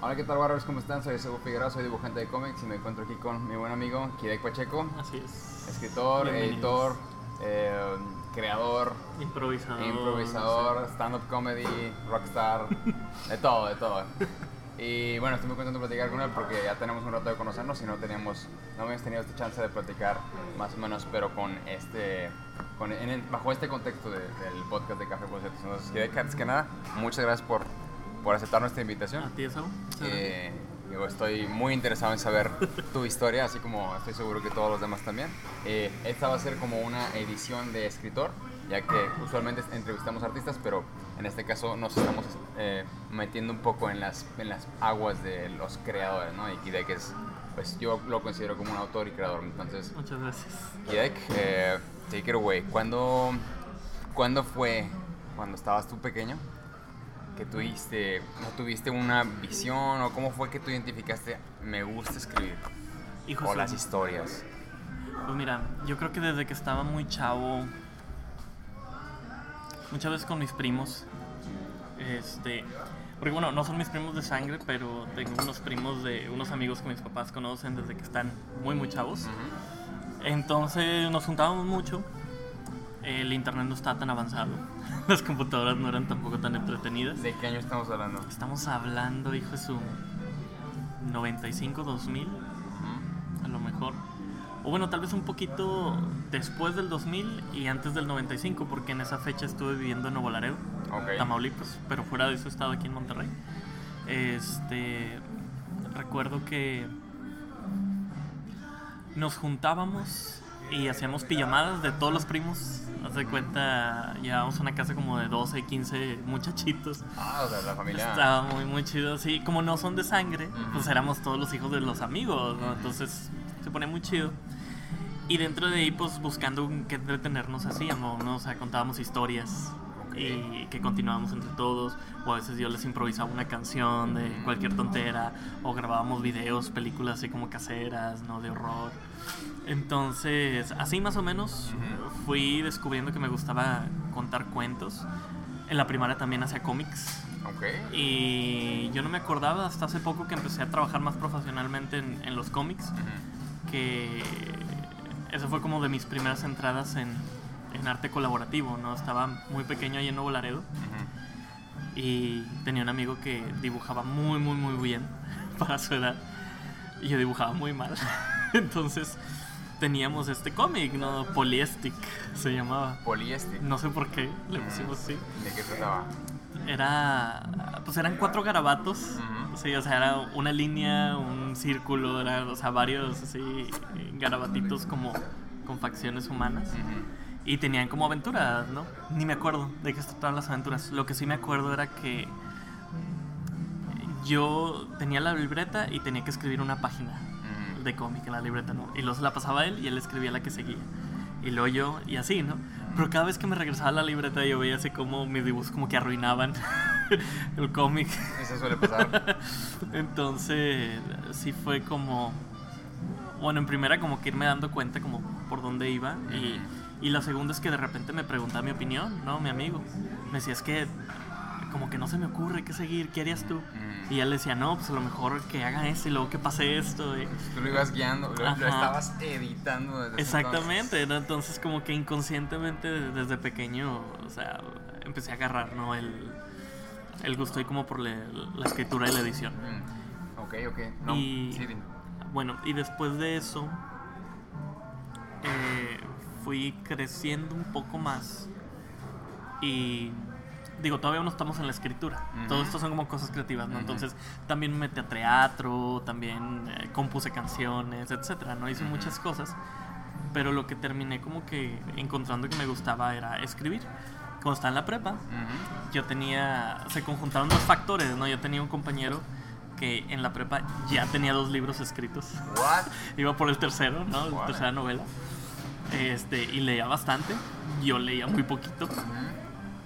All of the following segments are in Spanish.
Hola, ¿qué tal, Warriors? ¿Cómo están? Soy Sebo Figueroa, soy dibujante de cómics y me encuentro aquí con mi buen amigo Kidek Pacheco, Así es. escritor, editor, eh, creador, Improvisador. improvisador, stand-up comedy, rockstar, de todo, de todo. Y bueno, estoy muy contento de platicar con él porque ya tenemos un rato de conocernos y no teníamos, no habíamos tenido esta chance de platicar más o menos, pero con este, con, en el- bajo este contexto de- del podcast de Café Bocetos. Entonces, antes que nada, muchas gracias por, por aceptar nuestra invitación. ¿A ti? Muchas Eh, estoy muy interesado en saber tu historia, así como estoy seguro que todos los demás también. Eh, esta va a ser como una edición de escritor, ya que usualmente entrevistamos artistas, pero en este caso nos estamos eh, metiendo un poco en las, en las aguas de los creadores, ¿no? Y Kidek es, pues yo lo considero como un autor y creador, entonces... Muchas gracias. Kidek, eh, take it away. ¿Cuándo, ¿Cuándo fue, cuando estabas tú pequeño, que tuviste, no tuviste una visión o cómo fue que tú identificaste, me gusta escribir? Hijo, o las historias. Pues mira, yo creo que desde que estaba muy chavo, muchas veces con mis primos, este, porque bueno, no son mis primos de sangre, pero tengo unos primos de unos amigos que mis papás conocen desde que están muy, muy chavos. Entonces nos juntábamos mucho. El internet no estaba tan avanzado. Las computadoras no eran tampoco tan entretenidas. ¿De qué año estamos hablando? Estamos hablando, hijo de su 95, 2000, a lo mejor. O bueno, tal vez un poquito después del 2000 y antes del 95, porque en esa fecha estuve viviendo en Nuevo Laredo, Ok. Tamaulipas, pero fuera de eso he estado aquí en Monterrey. Este, recuerdo que nos juntábamos y hacíamos pijamadas de todos los primos. Haz de cuenta, llevábamos una casa como de 12, 15 muchachitos. Ah, o sea, la familia. Estaba muy, muy chido. Sí, como no son de sangre, pues éramos todos los hijos de los amigos, ¿no? Entonces se pone muy chido. Y dentro de ahí, pues buscando qué entretenernos hacíamos, ¿no? O sea, contábamos historias Ok. y que continuábamos entre todos. O a veces yo les improvisaba una canción de cualquier tontera. O grabábamos videos, películas así como caseras, ¿no? De horror. Entonces, así más o menos fui descubriendo que me gustaba contar cuentos. En la primaria también hacía cómics. Ok. Y yo no me acordaba hasta hace poco que empecé a trabajar más profesionalmente en, en los cómics, Ujú. Que eso fue como de mis primeras entradas en, en arte colaborativo, ¿no? Estaba muy pequeño ahí en Nuevo Laredo y tenía un amigo que dibujaba muy, muy, muy bien para su edad y yo dibujaba muy mal. Entonces teníamos este cómic, ¿no? Polyestic se llamaba. Poliéster. No sé por qué le pusimos así. ¿De qué trataba? Era. Pues eran cuatro garabatos. Sí, o sea, era una línea, un círculo, era, o sea, varios así garabatitos como con facciones humanas. Y tenían como aventuras, ¿no? Ni me acuerdo de qué trataban las aventuras. Lo que sí me acuerdo era que yo tenía la libreta y tenía que escribir una página de cómic en la libreta, ¿no? Y luego se la pasaba a él y él escribía la que seguía. Y luego yo, y así, ¿no? Pero cada vez que me regresaba a la libreta yo veía así como mis dibujos como que arruinaban el cómic. Eso suele pasar. Entonces, sí fue como... Bueno, en primera como que irme dando cuenta como por dónde iba. Y, y la segunda es que de repente me preguntaba mi opinión, ¿no? Mi amigo. Me decía, es que como que no se me ocurre qué seguir, ¿qué harías tú? Ujú. Y él le decía, no, pues a lo mejor que hagan esto y luego que pase esto. y- Tú lo ibas guiando, lo, estabas editando desde Exactamente, ¿no? Entonces como que inconscientemente desde pequeño, o sea, empecé a agarrar, ¿no? El, el gusto ahí como por la, la escritura y la edición. entonces. Mm. Ok, ok. No, y sí, bueno, y después de eso eh, fui creciendo un poco más y digo, todavía no estamos en la escritura. Ujú. Todo esto son como cosas creativas, ¿no? Ujú. Entonces también me metí a teatro, también eh, compuse canciones, etcétera, ¿no? Hice Ujú. muchas cosas. Pero lo que terminé como que encontrando que me gustaba era escribir. Cuando estaba en la prepa, yo tenía, se conjuntaron dos factores, ¿no? Yo tenía un compañero que en la prepa ya tenía dos libros escritos. What? Iba por el tercero, ¿no? La tercera novela. Este, y leía bastante. Yo leía muy poquito.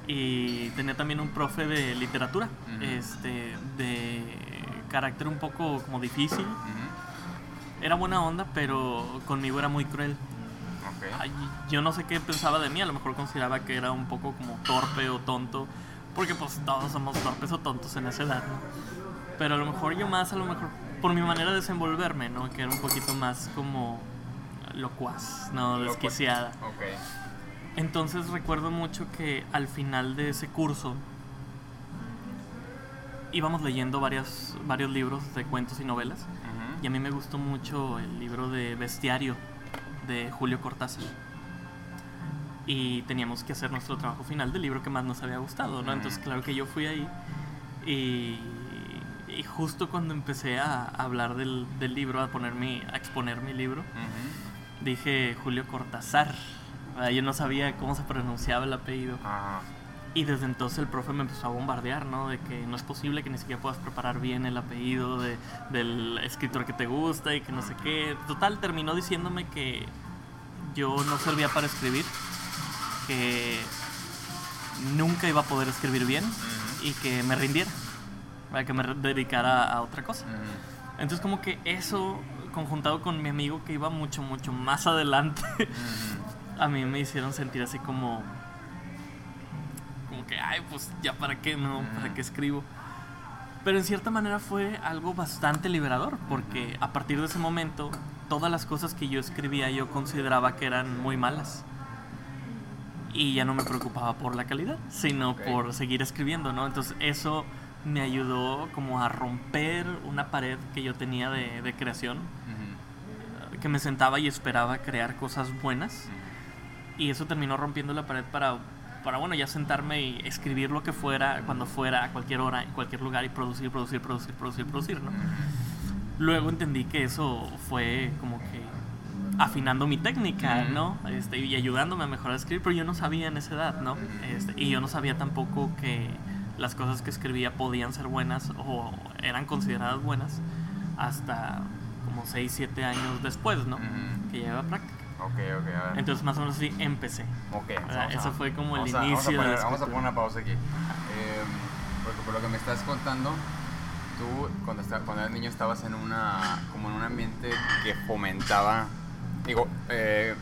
Y tenía también un profe de literatura, Ujú. este, de carácter un poco como difícil. Ujú. Era buena onda, pero conmigo era muy cruel. ay, yo no sé qué pensaba de mí, a lo mejor consideraba que era un poco como torpe o tonto, porque pues todos somos torpes o tontos en esa edad, ¿no? Pero a lo mejor yo más, a lo mejor por mi manera de desenvolverme, ¿no? Que era un poquito más como locuaz, ¿no? Desquiciada. Ok. Entonces recuerdo mucho que al final de ese curso íbamos leyendo varias, varios libros de cuentos y novelas. Y a mí me gustó mucho el libro de Bestiario de Julio Cortázar. Y teníamos que hacer nuestro trabajo final del libro que más nos había gustado, ¿no? Entonces, claro que yo fui ahí y, y justo cuando empecé a hablar del, del libro, a, poner mi, a exponer mi libro, dije Julio Cortázar. Ah, Yo no sabía cómo se pronunciaba el apellido. Ajá. Y desde entonces el profe me empezó a bombardear, ¿no? De que no es posible que ni siquiera puedas preparar bien el apellido de, del escritor que te gusta y que no sé qué. Total, terminó diciéndome que yo no servía para escribir, que nunca iba a poder escribir bien y que me rindiera, para que me dedicara a otra cosa. Entonces como que eso, conjuntado con mi amigo que iba mucho, mucho más adelante. A mí me hicieron sentir así como como que ay pues ya para qué no para qué escribo pero en cierta manera fue algo bastante liberador porque a partir de ese momento todas las cosas que yo escribía yo consideraba que eran muy malas. Y ya no me preocupaba por la calidad sino por seguir escribiendo no entonces eso me ayudó como a romper una pared que yo tenía de, de creación Ujú. que me sentaba y esperaba crear cosas buenas. Y eso terminó rompiendo la pared para, para, bueno, ya sentarme y escribir lo que fuera, cuando fuera, a cualquier hora, en cualquier lugar y producir, producir, producir, producir, producir, ¿no? Luego entendí que eso fue como que afinando mi técnica. ¿no? Este, y ayudándome a mejorar a escribir, pero yo no sabía en esa edad, ¿no? Este, y yo no sabía tampoco que las cosas que escribía podían ser buenas o eran consideradas buenas hasta como 6, 7 años después, ¿no? Que lleva práctica. Ok, ok, a ver. Entonces más o menos así empecé. Ok, a- eso fue como el vamos a- vamos a inicio de poner- Vamos a poner una pausa aquí. Eh, porque por lo que me estás contando, tú cuando, cuando eras niño estabas en una como en un ambiente que fomentaba, digo, eh,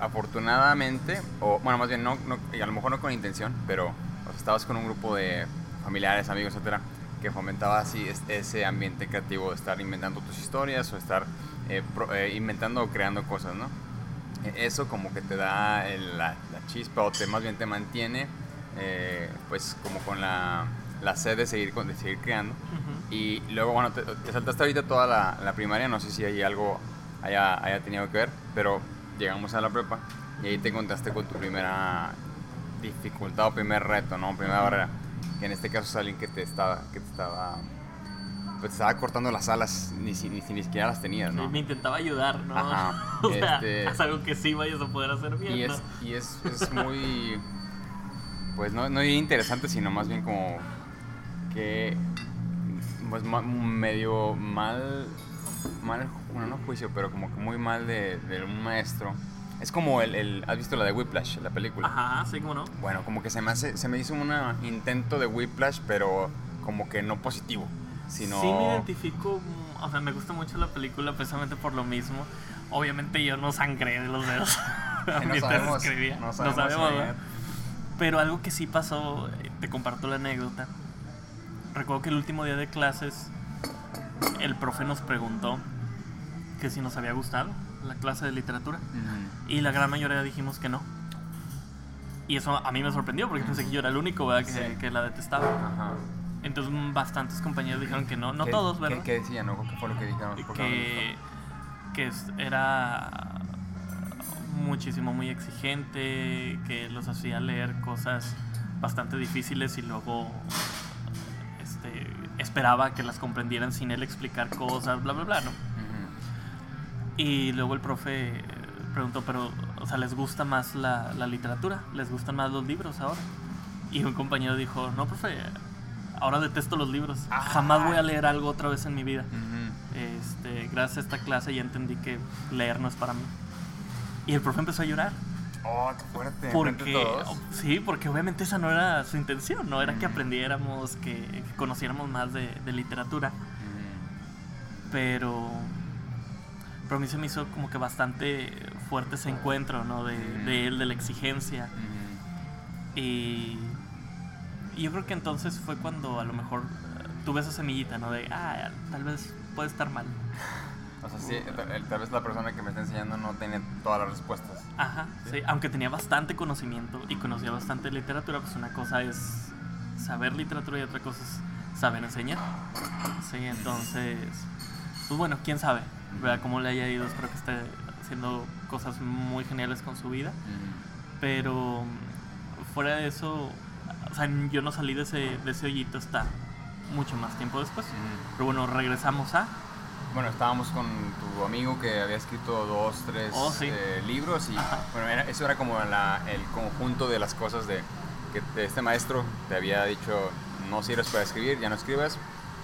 afortunadamente, o bueno, más bien no, no- y a lo mejor no con intención, pero o sea, estabas con un grupo de familiares, amigos, etcétera, que fomentaba así es- ese ambiente creativo de estar inventando tus historias o estar eh, pro- eh, inventando o creando cosas, ¿no? E- eso como que te da el- la, la chispa o te, más bien te mantiene eh, pues como con la, la sed de seguir, de seguir creando. Ujú. Y luego, bueno, te, te saltaste ahorita toda la, la primaria, no sé si hay algo haya, haya tenido que ver, pero llegamos a la prepa y ahí te encontraste con tu primera dificultad o primer reto, ¿no? Primera barrera, que en este caso es alguien que te estaba, que te estaba, pues estaba cortando las alas, ni, si- ni, si- ni siquiera las tenías, ¿no? Me intentaba ayudar, ¿no? Ajá, o sea, este- es algo que sí vayas a poder hacer bien, Y ¿no? es, y es, es muy, pues no, no interesante, sino más bien como que, pues ma- medio mal, mal, bueno, no juicio, pero como que muy mal de, de un maestro. Es como el, el- ¿has visto la de Whiplash, la película? Ajá, sí, como no. Bueno, como que se me, hace, se me hizo un intento de Whiplash, pero como que no positivo, sino... Sí me identifico, mm, o sea, me gusta mucho la película precisamente por lo mismo. Obviamente yo no sangré de los dedos. no sabemos, escribía. no sabemos, eh. ¿verdad? Pero algo que sí pasó, eh, te comparto la anécdota. Recuerdo que el último día de clases, el profe nos preguntó que si nos había gustado la clase de literatura. Y la gran mayoría dijimos que no. Y eso a mí me sorprendió porque pensé que yo era el único ¿verdad? que, Sí. que la detestaba. Ajá. Entonces bastantes compañeros dijeron que no, no ¿Qué- todos, qué- ¿verdad? ¿Qué, decían? ¿no? ¿Qué fue lo que dijeron? ¿Por qué que, que era muchísimo muy exigente, que los hacía leer cosas bastante difíciles y luego este, esperaba que las comprendieran sin él explicar cosas, bla, bla, bla, ¿no? Y luego el profe eh, preguntó, pero, o sea, ¿les gusta más la, la literatura? ¿Les gustan más los libros ahora? Y un compañero dijo, no, profe, ahora detesto los libros. Jamás voy a leer algo otra vez en mi vida. Este, gracias a esta clase ya entendí que leer no es para mí. Y el profe empezó a llorar. Oh, qué fuerte. ¿Enfrente de Porque, todos? sí, porque obviamente esa no era su intención, no era que aprendiéramos, que, que conociéramos más de, de literatura. Pero, pero a mí se me hizo como que bastante fuerte ese encuentro, ¿no? De, de él, de la exigencia. Y, y yo creo que entonces fue cuando a lo mejor eh, tuve esa semillita, ¿no? De, ah, tal vez puede estar mal. O sea, sí, tal tal vez la persona que me está enseñando no tiene todas las respuestas. Ajá, sí. Aunque tenía bastante conocimiento y conocía bastante literatura, pues una cosa es saber literatura y otra cosa es saber enseñar. Sí, entonces, pues bueno, quién sabe, ¿verdad? Cómo le haya ido, espero que esté haciendo cosas muy geniales con su vida. Pero fuera de eso, o sea, yo no salí de ese, de ese hoyito hasta mucho más tiempo después. Ujú. Pero bueno, regresamos a... Bueno, estábamos con tu amigo que había escrito dos, tres Oh, sí. eh, libros y bueno, era- eso era como la- el conjunto de las cosas de que te- este maestro te había dicho no sirves para escribir, ya no escribes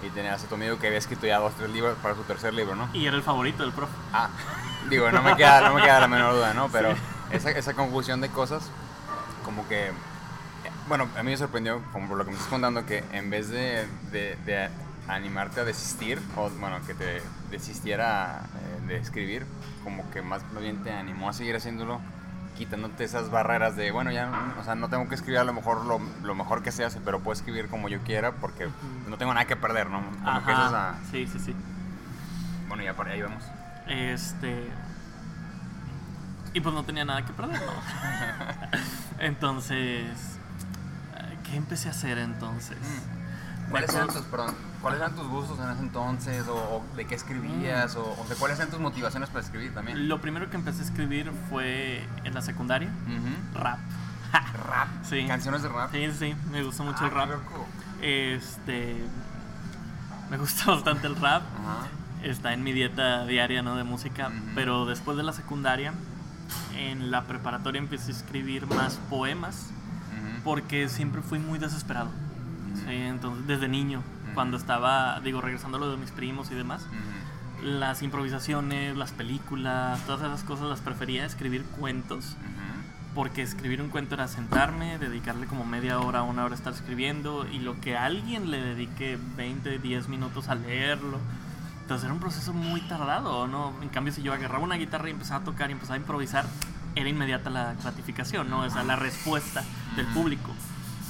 y tenías a tu amigo que había escrito ya dos, tres libros para su tercer libro, ¿no? Y era el favorito del profe. Ah, digo, no me queda, no me queda la menor duda, ¿no? Pero Sí. esa, esa confusión de cosas, como que, bueno, a mí me sorprendió, como por lo que me estás contando, que en vez de, de- de animarte a desistir, o bueno, que te desistiera eh, de escribir, como que más bien te animó a seguir haciéndolo, quitándote esas barreras de, bueno, ya, o sea, no tengo que escribir a lo mejor lo, lo mejor que se hace, pero puedo escribir como yo quiera porque no tengo nada que perder, ¿no? Como que es esa- Sí, sí, sí. bueno, ya por ahí vamos. Este. Y pues no tenía nada que perder, ¿no? entonces. ¿Qué empecé a hacer entonces? Mm. ¿Cuáles eran tus, perdón, ¿cuáles eran tus gustos en ese entonces? ¿O, o de qué escribías? O, o de cuáles eran tus motivaciones para escribir también? Lo primero que empecé a escribir fue en la secundaria, rap. Rap. Sí. Canciones de rap. Sí, sí, me gusta mucho Ah, el rap. qué loco. Este. Me gusta bastante el rap. Está en mi dieta diaria, ¿no? De música. Pero después de la secundaria, en la preparatoria empecé a escribir más poemas. Porque siempre fui muy desesperado. Sí, entonces desde niño, Ujú. cuando estaba, digo, regresando a lo de mis primos y demás, Ujú. las improvisaciones, las películas, todas esas cosas las prefería escribir cuentos, Ujú. porque escribir un cuento era sentarme, dedicarle como media hora, una hora a estar escribiendo y lo que alguien le dedique 20, 10 minutos a leerlo. Entonces era un proceso muy tardado, ¿no? En cambio, si yo agarraba una guitarra y empezaba a tocar y empezaba a improvisar, era inmediata la gratificación, ¿no? O sea, la respuesta del público.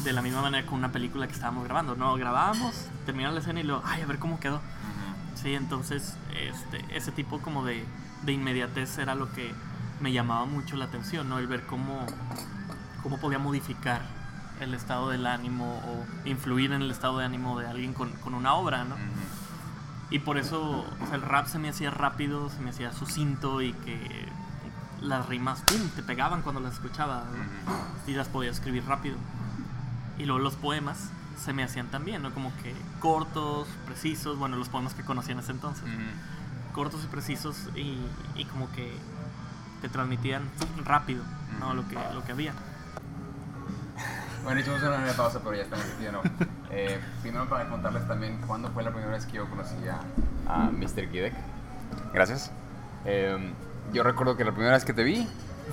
De la misma manera con una película que estábamos grabando, ¿no? Grabábamos, terminaba la escena y luego, ay, a ver cómo quedó. Sí, entonces este, ese tipo como de, de inmediatez era lo que me llamaba mucho la atención, ¿no? El ver cómo, cómo podía modificar el estado del ánimo o influir en el estado de ánimo de alguien con, con una obra, ¿no? Ujú. Y por eso o sea, el rap se me hacía rápido, se me hacía sucinto y que las rimas ¡pum! te pegaban cuando las escuchaba ¿no? Y las podía escribir rápido. Y luego los poemas se me hacían también, ¿no? Como que cortos, precisos, bueno, los poemas que conocí en ese entonces cortos y precisos y, y como que te transmitían rápido ¿no? Lo, que, lo que había. Bueno, hicimos una breve pausa, pero ya estamos aquí de nuevo. Eh, primero para contarles también cuándo fue la primera vez que yo conocí a, a Mr. Kidek. Gracias. Eh, yo recuerdo que la primera vez que te vi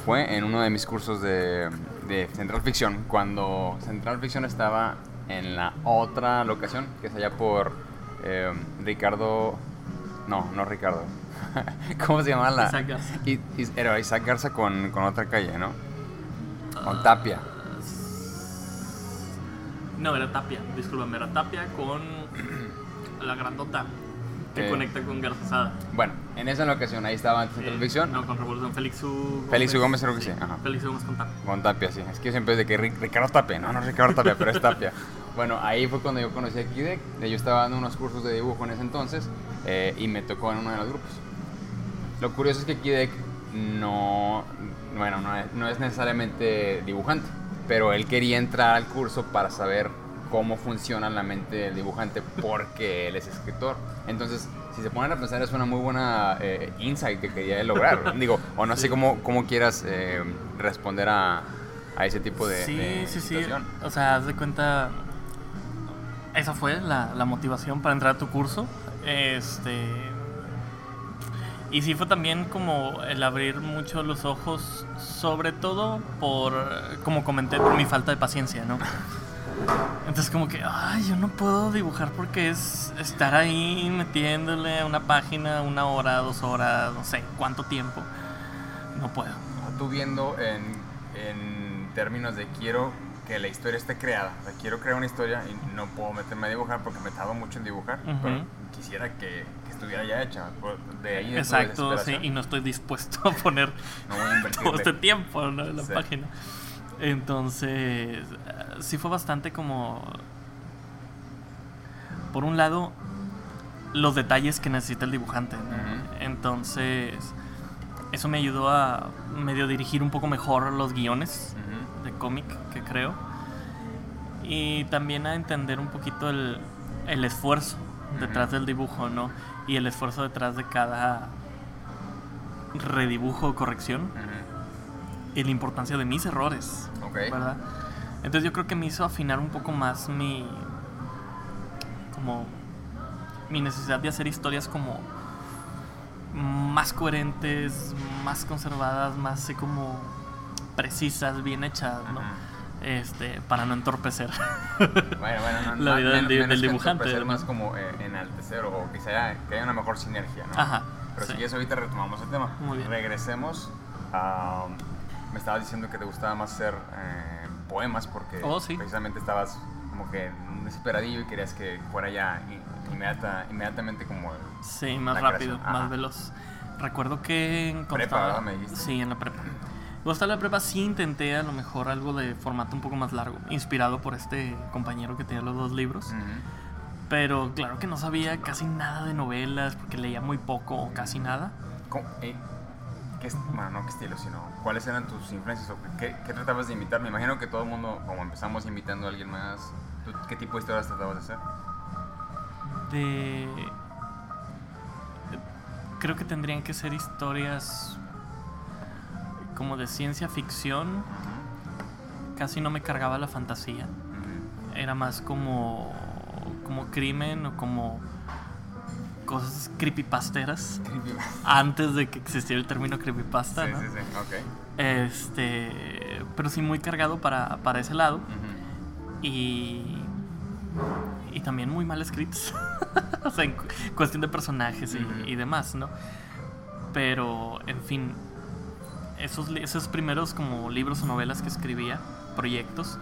fue en uno de mis cursos de, de Central Ficción, cuando Central Ficción estaba en la otra locación, que es allá por eh, Ricardo... No, no Ricardo. ¿Cómo se llama la...? Isaac Garza. I- Is- era Isaac Garza con, con otra calle, ¿no? Ah. Con Tapia. No, era Tapia, discúlpame, era Tapia con la grandota que Eh. conecta con Garzazada. Bueno, en esa ocasión ahí estaba en Central Eh, Ficción. No, con Revolución Félix U. Félix U. Gómez creo que sí, ajá. Félix U. Gómez con Tapia. Con Tapia, sí. Es que yo siempre de que Ri- Ricardo Tapia, no, no es Ricardo Tapia, pero es Tapia. Bueno, ahí fue cuando yo conocí a Kidek. Yo estaba dando unos cursos de dibujo en ese entonces eh, y me tocó en uno de los grupos. Lo curioso es que Kidek no, bueno, no es, no es necesariamente dibujante, pero él quería entrar al curso para saber cómo funciona la mente del dibujante porque él es escritor. Entonces, si se ponen a pensar, es una muy buena eh, insight que quería lograr. Digo, o no sé Sí. cómo, cómo quieras eh, responder a, a ese tipo de, sí, de sí, sí. situación. O sea, haz de cuenta. Esa fue la, la motivación para entrar a tu curso. Este. Y sí fue también como el abrir mucho los ojos, sobre todo por, como comenté, por mi falta de paciencia, ¿no? Entonces como que, ay, yo no puedo dibujar porque es estar ahí metiéndole a una página una hora, dos horas, no sé cuánto tiempo. no puedo. Tú viendo en, en términos de quiero que la historia esté creada. O sea, quiero crear una historia y no puedo meterme a dibujar porque me tardo mucho en dibujar. Ujú. Pero quisiera que, que estuviera ya hecha. De ahí Exacto, sí, y no estoy dispuesto a poner No voy a invertirle. todo este tiempo en la Sí. página. Entonces, eh, sí fue bastante como... Por un lado, los detalles que necesita el dibujante. Entonces, eso me ayudó a medio dirigir un poco mejor los guiones de cómic que creo. Y también a entender un poquito el, el esfuerzo detrás del dibujo, ¿no? Y el esfuerzo detrás de cada redibujo o corrección. Y la importancia de mis errores, Ok. ¿verdad? Entonces yo creo que me hizo afinar un poco más mi... como... mi necesidad de hacer historias como más coherentes, más conservadas, más así como precisas, bien hechas, ¿no? Ujú. Este, para no entorpecer. Bueno, bueno, no, La no- vida del menos- del que dibujante, más como eh, enaltecer o que, haya, que haya una mejor sinergia, ¿no? Ajá, Pero sí. si quieres, ahorita retomamos el tema. Muy bien. Regresemos a... Me estabas diciendo que te gustaba más hacer eh, poemas porque Oh, sí. precisamente estabas como que en un desesperadillo y querías que fuera ya inmediata, inmediatamente como... Sí, más rápido, creación, ajá. más veloz. Recuerdo que cuando Prepa. Me dijiste. Sí, en la prepa. En la prepa sí intenté a lo mejor algo de formato un poco más largo, inspirado por este compañero que tenía los dos libros. Ujú. Pero claro que no sabía casi nada de novelas porque leía muy poco o casi nada. ¿Cómo- eh, qué bueno, no qué estilo, sino cuáles eran tus influencias o qué, qué tratabas de imitar. Me imagino que todo el mundo, como empezamos imitando a alguien más, ¿tú ¿qué tipo de historias tratabas de hacer? De... Creo que tendrían que ser historias como de ciencia ficción. Casi no me cargaba la fantasía. Era más como como crimen o como cosas creepypasteras antes de que existiera el término creepypasta, Sí, ¿no? sí, sí, ok. Este, pero sí muy cargado para, para ese lado y y también muy mal escritos. o sea, en cu- cuestión de personajes y, y demás, ¿no? Pero, en fin, esos, esos primeros como libros o novelas que escribía, proyectos,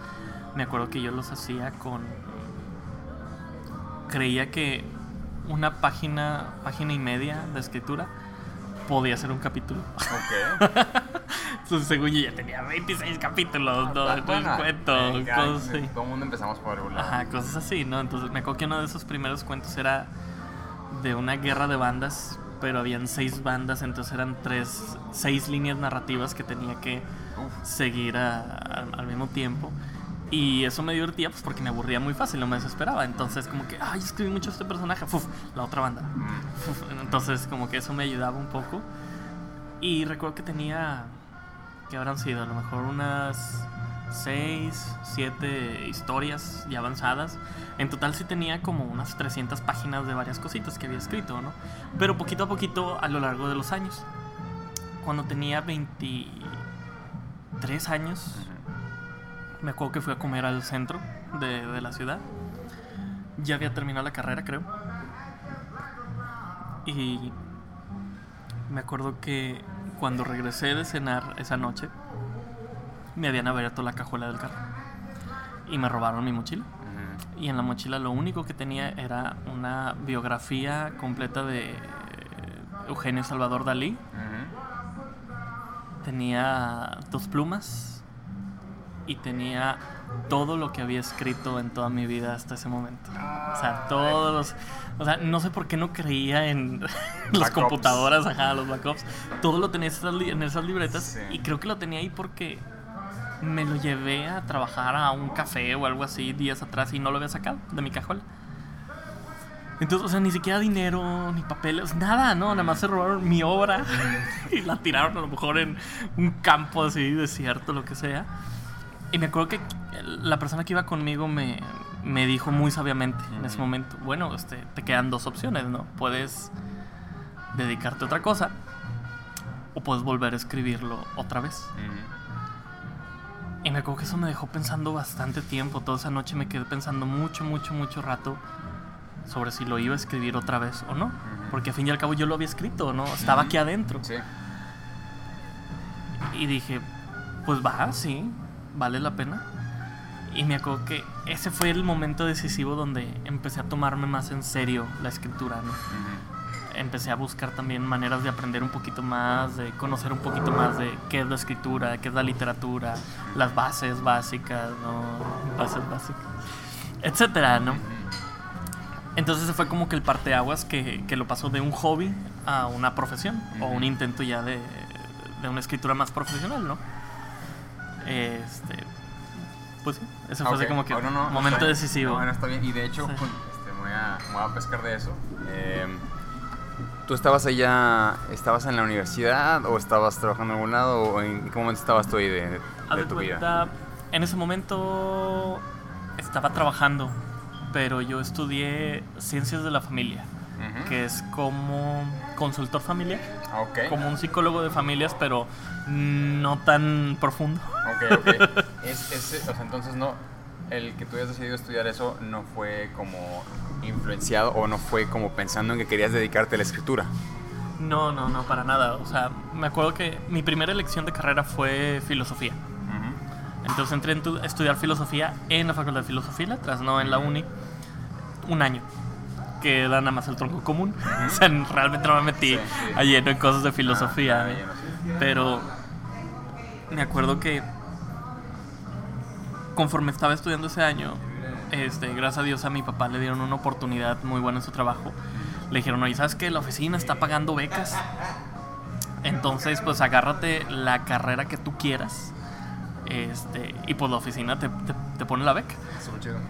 me acuerdo que yo los hacía con... Creía que una página, página y media de escritura podía ser un capítulo. Ok. Entonces, según yo ya tenía 26 capítulos, ¿no? Ah, bueno, cuento, eh, cosas así. Todo el mundo empezamos por algún lado. Ajá, cosas así, ¿no? Entonces me acuerdo que uno de esos primeros cuentos era de una guerra de bandas, pero habían seis bandas, entonces eran tres, seis líneas narrativas que tenía que Uf. seguir a- a- al mismo tiempo. Y eso me divertía pues porque me aburría muy fácil, no me desesperaba. Entonces como que, ay, escribí mucho este personaje, Fuf, la otra banda. Mm. Entonces como que eso me ayudaba un poco. Y recuerdo que tenía, que habrán sido a lo mejor unas 6, 7 historias ya avanzadas. En total sí tenía como unas 300 páginas de varias cositas que había escrito, ¿no? Pero poquito a poquito a lo largo de los años. Cuando tenía 23 años. Me acuerdo que fui a comer al centro de, de la ciudad. Ya había terminado la carrera, creo. Y me acuerdo que cuando regresé de cenar esa noche, me habían abierto la cajuela del carro. Y me robaron mi mochila. Y en la mochila lo único que tenía era una biografía completa de Eugenio Salvador Dalí. Tenía dos plumas y tenía todo lo que había escrito en toda mi vida hasta ese momento. O sea, todos los... O sea, no sé por qué no creía en las computadoras, ajá, los backups. Todo lo tenía en esas li- en esas libretas Sí. y creo que lo tenía ahí porque me lo llevé a trabajar a un café o algo así días atrás y no lo había sacado de mi cajuela. Entonces, o sea, ni siquiera dinero, ni papeles, nada, ¿no? Nada más se robaron mi obra y la tiraron a lo mejor en un campo así, desierto, lo que sea. Y me acuerdo que la persona que iba conmigo me, me dijo muy sabiamente en ese momento, bueno, este, te quedan dos opciones, ¿no? Puedes dedicarte a otra cosa o puedes volver a escribirlo otra vez. Y me acuerdo que eso me dejó pensando bastante tiempo. Toda esa noche me quedé pensando mucho, mucho, mucho rato sobre si lo iba a escribir otra vez o no. Porque al fin y al cabo yo lo había escrito, ¿no? Estaba aquí adentro. Sí. Y dije, pues va, sí, vale la pena. Y me acuerdo que ese fue el momento decisivo donde empecé a tomarme más en serio la escritura, ¿no? Empecé a buscar también maneras de aprender un poquito más, de conocer un poquito más de qué es la escritura, qué es la literatura, las bases básicas, ¿no? Bases básicas, etcétera, ¿no? Entonces fue como que el parteaguas que, que lo pasó de un hobby a una profesión o un intento ya de, de una escritura más profesional, ¿no? Este, pues sí, ese fue así como que Bueno, no, momento bien. decisivo. No, bueno, está bien. Y de hecho, Sí. pues, este, me, voy a, me voy a pescar de eso. Eh, ¿Tú estabas allá, estabas en la universidad o estabas trabajando en algún lado o en qué momento estabas tú ahí de, de- de tu vida? cuenta, en ese momento estaba trabajando, pero yo estudié ciencias de la familia, Que es como consultor familiar, Ah, Ok. como un psicólogo de familias, pero no tan profundo. Ok, ok. Es, es- o sea, entonces no, el que tú hayas decidido estudiar eso no fue como influenciado o no fue como pensando en que querías dedicarte a la escritura. No, no, no, para nada. O sea, me acuerdo que mi primera elección de carrera fue filosofía. Entonces entré a a estudiar filosofía en la Facultad de Filosofía y Letras, no en la uni, un año. Que era nada más el tronco común. o sea, realmente no me metí a lleno en cosas de filosofía. Ah. Pero me acuerdo que conforme estaba estudiando ese año, este, gracias a Dios a mi papá le dieron una oportunidad muy buena en su trabajo. Le dijeron, oye, ¿sabes qué? La oficina está pagando becas. Entonces, pues agárrate la carrera que tú quieras. Este, y pues la oficina te, te- te pone la beca.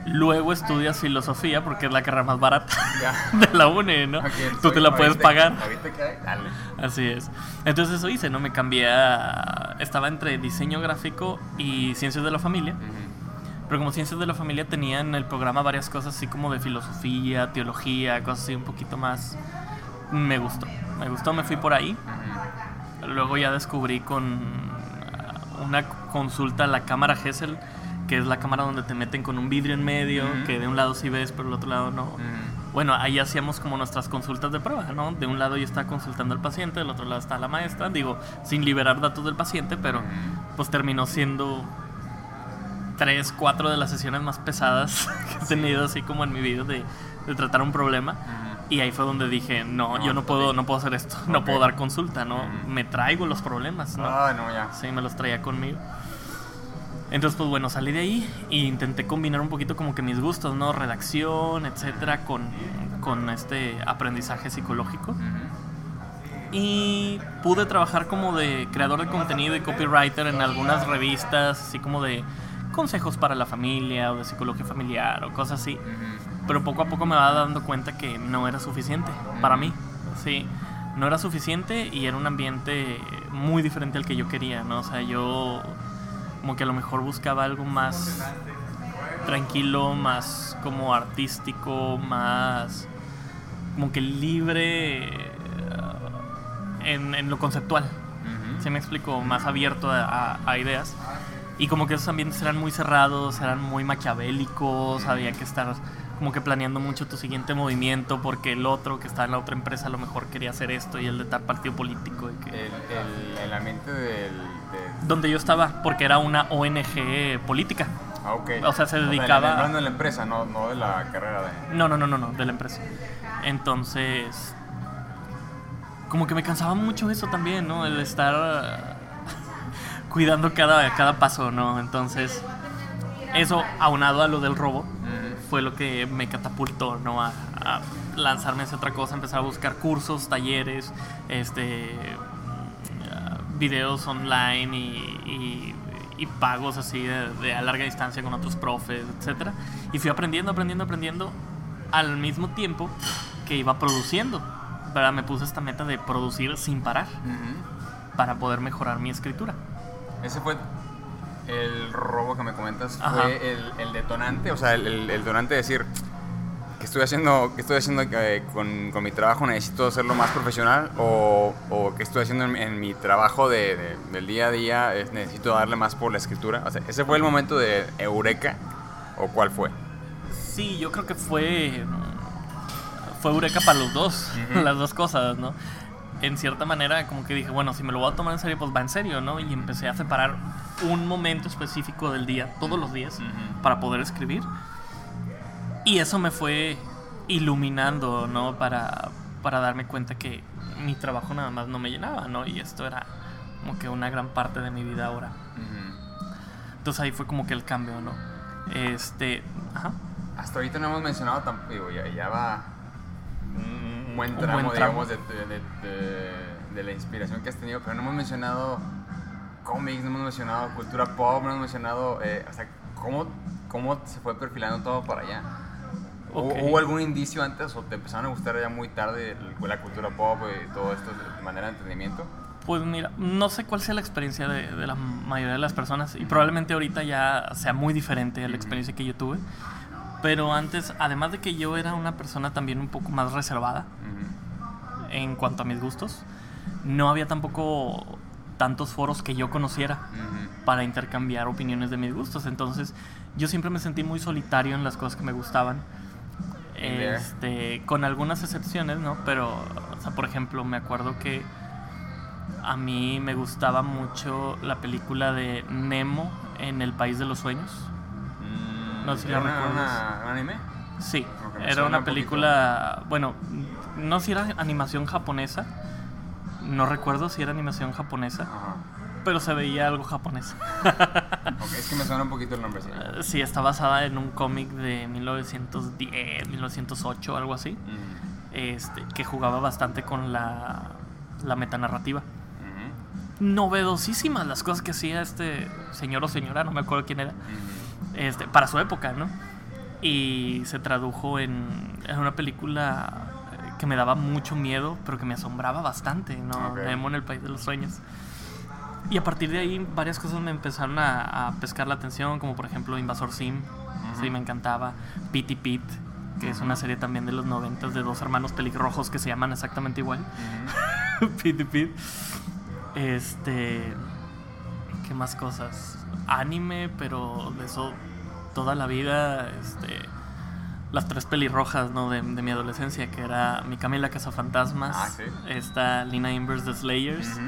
Luego estudias filosofía porque es la carrera más barata Ya. de la UNE, ¿no? Ok, Tú te la puedes pagar. Hay, dale. Así es. Entonces eso hice, ¿no? Me cambié a... Estaba entre diseño gráfico y ciencias de la familia. Ujú. Pero como ciencias de la familia tenía en el programa varias cosas así como de filosofía, teología, cosas así un poquito más... Me gustó. Me gustó, me fui por ahí. Ujú. Luego ya descubrí con una consulta a la cámara Hessel, que es la cámara donde te meten con un vidrio en medio, que de un lado sí ves, pero del otro lado no. Bueno, ahí hacíamos como nuestras consultas de prueba, ¿no? De un lado yo estaba consultando al paciente, del otro lado está la maestra, digo, sin liberar datos del paciente, pero pues terminó siendo tres, cuatro de las sesiones más pesadas que he tenido así como en mi vida de, de tratar un problema. Y ahí fue donde dije, no, No, yo no puedo, no puedo hacer esto, no puedo dar consulta, ¿no? Ujú. Me traigo los problemas, ¿no? Ah, no, ya. Sí, me los traía conmigo. Entonces, pues bueno, salí de ahí e intenté combinar un poquito como que mis gustos, ¿no? Redacción, etcétera, con, con este aprendizaje psicológico. Y pude trabajar como de creador de contenido y copywriter en algunas revistas, así como de consejos para la familia o de psicología familiar o cosas así. Pero poco a poco me va dando cuenta que no era suficiente para mí. Sí, no era suficiente y era un ambiente muy diferente al que yo quería, ¿no? O sea, yo como que a lo mejor buscaba algo más tranquilo, más como artístico, más como que libre eh, en, en lo conceptual. ¿Sí me explico? Más abierto a, a- a ideas. Y como que esos ambientes eran muy cerrados, eran muy maquiavélicos, había que estar como que planeando mucho tu siguiente movimiento porque el otro que estaba en la otra empresa a lo mejor quería hacer esto y el de tal partido político. y que- El, el, el ambiente del... de- Donde yo estaba, porque era una ONG política. Ah, ok. O sea, se dedicaba- hablando de la empresa, no, no de la carrera de... No, no, no, no, no, de la empresa. Entonces, como que me cansaba mucho eso también, ¿no? El estar cuidando cada, cada paso, ¿no? Entonces, eso aunado a lo del robo. Fue lo que me catapultó, ¿no? A, a lanzarme hacia otra cosa, empezar a buscar cursos, talleres, este, videos online y, y- y pagos así de, de a larga distancia con otros profes, etcétera. Y fui aprendiendo, aprendiendo, aprendiendo al mismo tiempo que iba produciendo. ¿verdad? Me puse esta meta de producir sin parar para poder mejorar mi escritura. Ese fue el robo que me comentas, Ajá. fue el, el detonante, o sea, el, el- el detonante de decir que estoy haciendo, que estoy haciendo eh, con, con mi trabajo, necesito hacerlo más profesional o, o que estoy haciendo en, en mi trabajo de, de- del día a día, eh, necesito darle más por la escritura. O sea, ese fue el momento de eureka o cuál fue. Sí, yo creo que fue. Fue Eureka para los dos, Ujú. las dos cosas, ¿no? En cierta manera como que dije, bueno, si me lo voy a tomar en serio, pues va en serio, ¿no? Y empecé a separar un momento específico del día, todos los días, Ujú. para poder escribir. Y eso me fue iluminando, ¿no? Para, para darme cuenta que mi trabajo nada más no me llenaba, ¿no? Y esto era como que una gran parte de mi vida ahora. Ujú. Entonces ahí fue como que el cambio, ¿no? Este, ajá. Hasta ahorita no hemos mencionado tampoco, ya, ya va un buen Un tramo, buen tramo. digamos, de, de- de- de- la inspiración que has tenido, pero no hemos mencionado cómics, no hemos mencionado cultura pop, no hemos mencionado, eh, o sea, cómo, cómo se fue perfilando todo para allá. ¿Hubo- Ok. ¿Hubo algún indicio antes o te empezaron a gustar ya muy tarde la cultura pop y todo esto de manera de entretenimiento? Pues mira, no sé cuál sea la experiencia de, de la mayoría de las personas y probablemente ahorita ya sea muy diferente a la experiencia que yo tuve. Pero antes, además de que yo era una persona también un poco más reservada Ujú. en cuanto a mis gustos, no había tampoco tantos foros que yo conociera para intercambiar opiniones de mis gustos. Entonces, yo siempre me sentí muy solitario en las cosas que me gustaban. Este, con algunas excepciones, ¿no? Pero, o sea, por ejemplo, me acuerdo que a mí me gustaba mucho la película de Nemo en el País de los Sueños. No sé si ¿era la recuerdas. una- un anime? Sí, era una poquito. película, bueno, no sé si era animación japonesa, no recuerdo si era animación japonesa, Ajá. pero se veía algo japonés. Ok, es que me suena un poquito el nombre, sí. Eh, Sí, está basada en un cómic de 1910, 1908, algo así, este, que jugaba bastante con la, la metanarrativa. Novedosísimas las cosas que hacía este señor o señora, no me acuerdo quién era. Este, para su época, ¿no? Y se tradujo en, en una película eh, que me daba mucho miedo, pero que me asombraba bastante, ¿no? Ok. Nemo en el País de los Sueños. Y a partir de ahí varias cosas me empezaron a, a pescar la atención, como por ejemplo Invasor Sim, sí, me encantaba, Pity Pit, que es una serie también de los noventas de dos hermanos pelirrojos que se llaman exactamente igual. Ujú. Pity Pit. Este. ¿Qué más cosas? Anime, pero de eso toda la vida. Este. Las tres pelirrojas, ¿no? De, de mi adolescencia, que era mi Camila Cazafantasmas. Ah, sí. Está Lina Inverse de Slayers.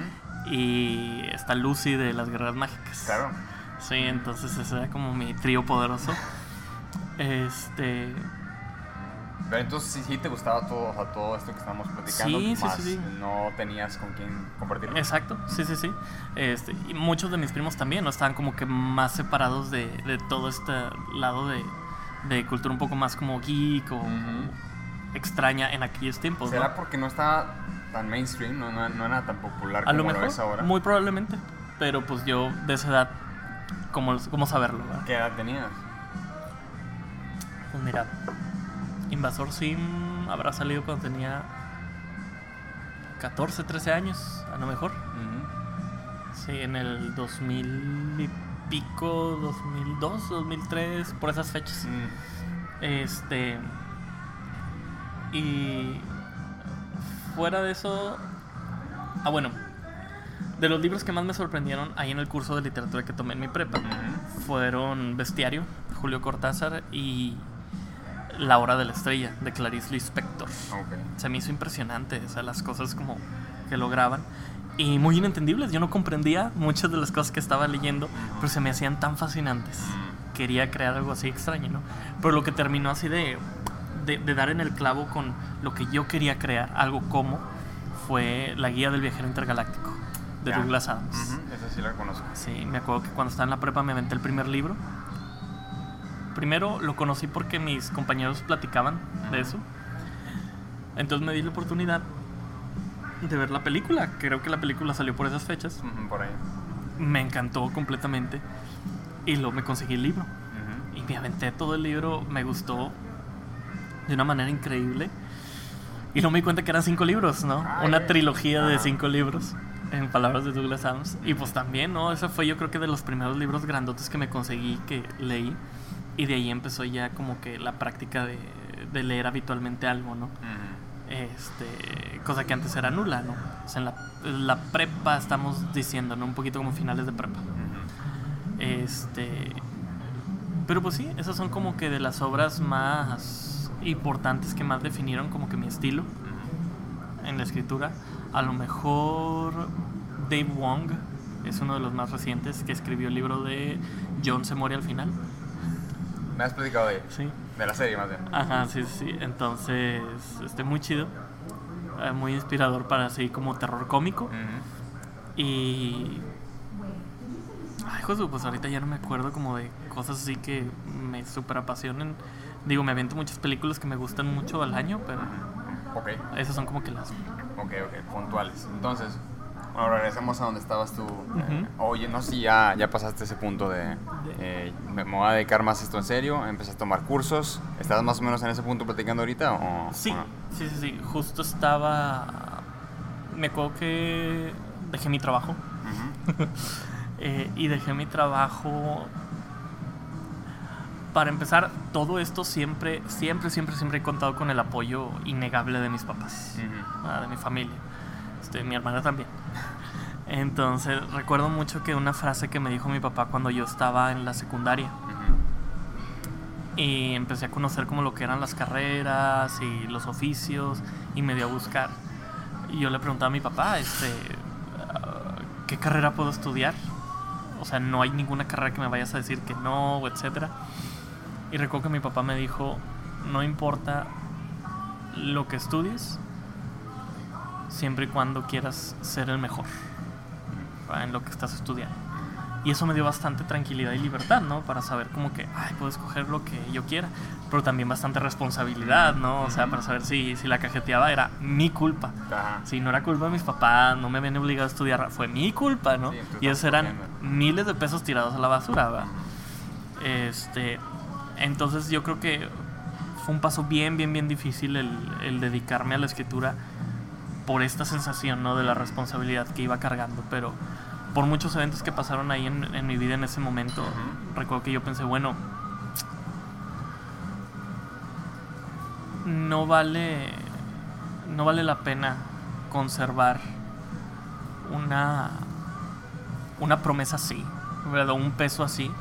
Y está Lucy de las Guerreras Mágicas. Claro. Sí, entonces ese era como mi trío poderoso. Este. Pero entonces sí, sí te gustaba todo, o sea, todo esto que estamos platicando, Sí, más sí, sí. no tenías con quién compartirlo. Exacto, sí, sí, sí. Este, y muchos de mis primos también, ¿no? Estaban como que más separados de, de todo este lado de, de cultura un poco más como geek o extraña en aquellos tiempos, ¿no? ¿Será porque no estaba tan mainstream, no, no, no era tan popular A como lo lo, mejor, es ahora? muy probablemente. Pero pues yo de esa edad, ¿cómo, cómo saberlo? verdad? ¿Qué edad tenías? Pues mira, Invasor Sim habrá salido cuando tenía 14, 13 años, a lo mejor. Sí, en el 2000 y pico, 2002, 2003, por esas fechas. Este. Y. Fuera de eso. Ah, bueno. De los libros que más me sorprendieron ahí en el curso de literatura que tomé en mi prepa fueron Bestiario, Julio Cortázar y La Hora de la Estrella, de Clarice Lispector. Ok. Se me hizo impresionante, o sea, las cosas como que lograban. Y muy inentendibles, yo no comprendía muchas de las cosas que estaba leyendo, pero se me hacían tan fascinantes. Mm. Quería crear algo así extraño, ¿no? Pero lo que terminó así de, de, de dar en el clavo con lo que yo quería crear, algo como, fue La Guía del Viajero Intergaláctico, de. Douglas Adams. Ujú, Esa sí la conozco. Sí, me acuerdo que cuando estaba en la prepa me aventé el primer libro. Primero lo conocí porque mis compañeros platicaban de eso. Entonces me di la oportunidad de ver la película. Creo que la película salió por esas fechas. Por ahí. Me encantó completamente. Y luego me conseguí el libro. Y me aventé todo el libro. Me gustó de una manera increíble. Y luego me di cuenta que eran cinco libros, ¿no? Ay, Una trilogía de cinco libros. En palabras de Douglas Adams. Y pues también, ¿no? Ese fue yo creo que de los primeros libros grandotes que me conseguí, que leí. Y de ahí empezó ya como que la práctica de, de leer habitualmente algo, ¿no? Este, cosa que antes era nula, ¿no? O sea, en la, en la prepa estamos diciendo, ¿no? Un poquito como finales de prepa. Este. Pero pues sí, esas son como que de las obras más importantes que más definieron como que mi estilo en la escritura. A lo mejor Dave Wong es uno de los más recientes que escribió el libro de John se muere al final. Me has platicado de ella. Sí. De la serie, más bien. Ajá, sí, sí. Entonces, este, muy chido. eh, muy inspirador para así como terror cómico. Ujú. Y. Ay, Josu, pues ahorita ya no me acuerdo como de cosas así que me super apasionen. Digo, me aviento muchas películas que me gustan mucho al año, pero Ok, esas son como que las. ok, ok, puntuales. Entonces, bueno, regresamos a donde estabas tú. eh. Oye, no sé si ya, ya pasaste ese punto de eh, me, me voy a dedicar más a esto en serio, empecé a tomar cursos. ¿Estás más o menos en ese punto platicando ahorita? O, Sí, o no? sí, sí, sí. Justo estaba. Me acuerdo que dejé mi trabajo. Eh, y dejé mi trabajo. Para empezar, todo esto siempre, siempre, siempre, siempre he contado con el apoyo innegable de mis papás, ah, de mi familia, este, mi hermana también. Entonces, recuerdo mucho que una frase que me dijo mi papá cuando yo estaba en la secundaria y empecé a conocer como lo que eran las carreras y los oficios y me dio a buscar. Y yo le preguntaba a mi papá, este, ah, ¿qué carrera puedo estudiar? O sea, no hay ninguna carrera que me vayas a decir que no, etcétera. Y recuerdo que mi papá me dijo, no importa lo que estudies, siempre y cuando quieras ser el mejor ah, en lo que estás estudiando. Y eso me dio bastante tranquilidad y libertad, ¿no? Para saber como que, ay, puedo escoger lo que yo quiera, pero también bastante responsabilidad, ¿no? O sea, para saber si, si la cajeteaba era mi culpa. Ajá. Si no era culpa de mis papás, no me habían obligado a estudiar, fue mi culpa, ¿no? Sí, y esos eran miles de pesos tirados a la basura. Ujú. Este, entonces yo creo que fue un paso bien, bien, bien difícil el, el dedicarme a la escritura por esta sensación, ¿no? De la responsabilidad que iba cargando, pero por muchos eventos que pasaron ahí en, en mi vida en ese momento, recuerdo que yo pensé, bueno, no vale, no vale la pena conservar una, una promesa así, ¿verdad? Un peso así,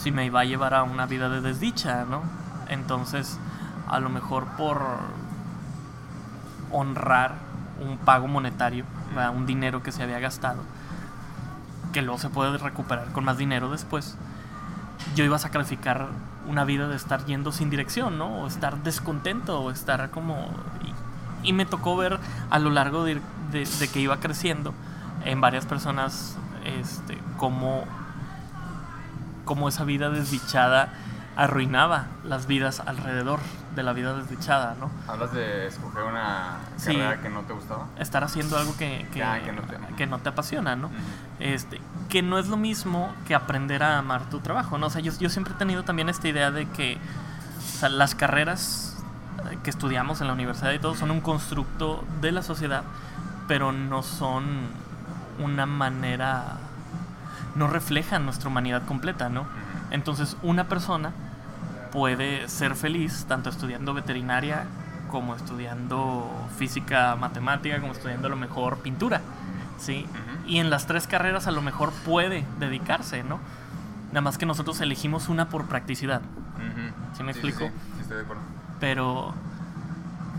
si me iba a llevar a una vida de desdicha, ¿no? Entonces, a lo mejor por honrar un pago monetario, un dinero que se había gastado, que luego se puede recuperar con más dinero después, yo iba a sacrificar una vida de estar yendo sin dirección. O estar descontento, o estar como... Y, me tocó ver a lo largo de que iba creciendo en varias personas este, cómo, cómo esa vida desdichada arruinaba las vidas alrededor de la vida desdichada, ¿no? ¿Hablas de escoger una Sí. carrera que no te gustaba? Estar haciendo algo que, que, que no te- que no te apasiona, ¿no? Este, que no es lo mismo que aprender a amar tu trabajo, ¿no? O sea, yo, yo siempre he tenido también esta idea de que o sea, las carreras que estudiamos en la universidad y todo son un constructo de la sociedad, pero no son una manera, no reflejan nuestra humanidad completa, ¿no? Entonces, una persona puede ser feliz tanto estudiando veterinaria como estudiando física, matemática, como estudiando a lo mejor pintura, ¿sí? Y en las tres carreras a lo mejor puede dedicarse, ¿no? Nada más que nosotros elegimos una por practicidad, Ujú. ¿Sí me Sí, explico? Sí, sí, estoy de acuerdo. pero,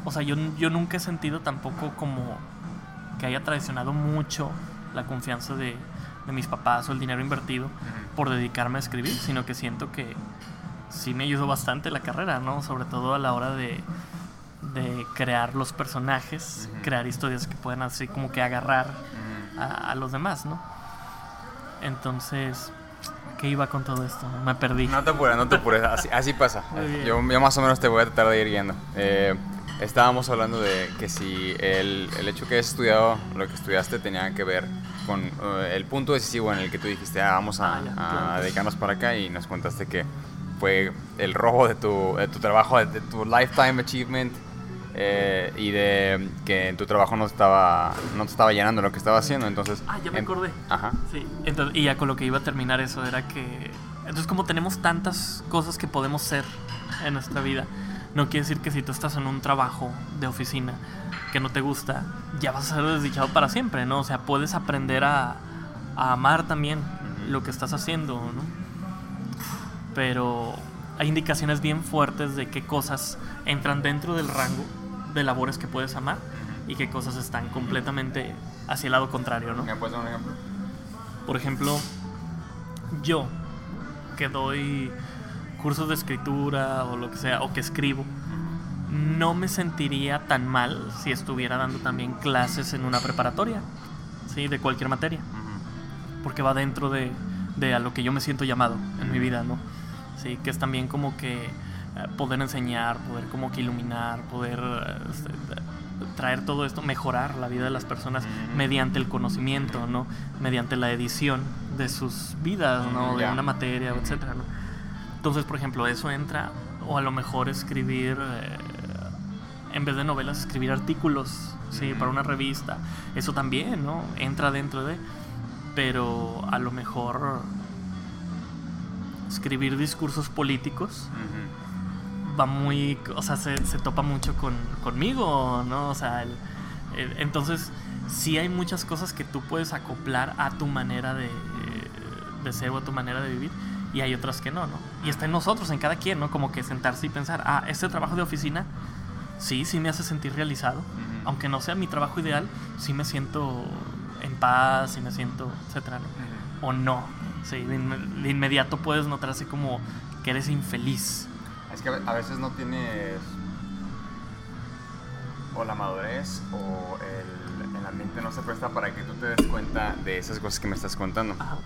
o sea, yo, yo nunca he sentido tampoco como que haya traicionado mucho la confianza de, de mis papás o el dinero invertido por dedicarme a escribir, sino que siento que sí me ayudó bastante la carrera, ¿no? Sobre todo a la hora de, de crear los personajes, crear historias que puedan así como que agarrar Ujú. a, a los demás, ¿no? Entonces, ¿qué iba con todo esto? Me perdí. No te apures, no te apures, así, así pasa. Yo, yo más o menos te voy a tratar de ir guiando. Eh, estábamos hablando de que si el, el hecho que has estudiado lo que estudiaste tenía que ver con eh, el punto decisivo en el que tú dijiste, ah, vamos a, Ah, ya, a dedicarnos para acá y nos contaste que fue el robo de tu, de tu trabajo, de tu lifetime achievement eh, y de que en tu trabajo no te estaba, no te estaba llenando lo que estaba haciendo. Entonces, Ah, ya me acordé. Ajá. Sí, entonces, y ya con lo que iba a terminar eso era que... Entonces como tenemos tantas cosas que podemos ser en nuestra vida, no quiere decir que si tú estás en un trabajo de oficina que no te gusta, ya vas a ser desdichado para siempre, ¿no? O sea, puedes aprender a, a amar también lo que estás haciendo, ¿no? Pero hay indicaciones bien fuertes de qué cosas entran dentro del rango de labores que puedes amar y qué cosas están completamente hacia el lado contrario, ¿no? ¿Me puedes dar un ejemplo? Por ejemplo, yo que doy cursos de escritura o lo que sea, o que escribo, no me sentiría tan mal si estuviera dando también clases en una preparatoria, ¿sí? De cualquier materia, porque va dentro de, de a lo que yo me siento llamado en mi vida, ¿no? Sí, que es también como que eh, poder enseñar, poder como que iluminar, poder este, traer todo esto, mejorar la vida de las personas mediante el conocimiento, ¿no? Mediante la edición de sus vidas, ¿no? De una materia, etcétera, ¿no? Entonces, por ejemplo, eso entra, o a lo mejor escribir, eh, en vez de novelas, escribir artículos, ¿sí? Para una revista. Eso también, ¿no? Entra dentro de... Pero a lo mejor escribir discursos políticos va muy, o sea, se, se topa mucho con, conmigo, ¿no? O sea, el- el- entonces sí hay muchas cosas que tú puedes acoplar a tu manera de, de ser o a tu manera de vivir y hay otras que no, ¿no? Y está en nosotros, en cada quien, ¿no? Como que sentarse y pensar, ah, este trabajo de oficina, sí, sí me hace sentir realizado, aunque no sea mi trabajo ideal, sí me siento en paz, sí me siento, etcétera, ¿no? O no, sí, de, inme- de inmediato puedes notar así como que eres infeliz. Es que a veces no tienes o la madurez o el, el ambiente no se presta para que tú te des cuenta de esas cosas que me estás contando. Ajá.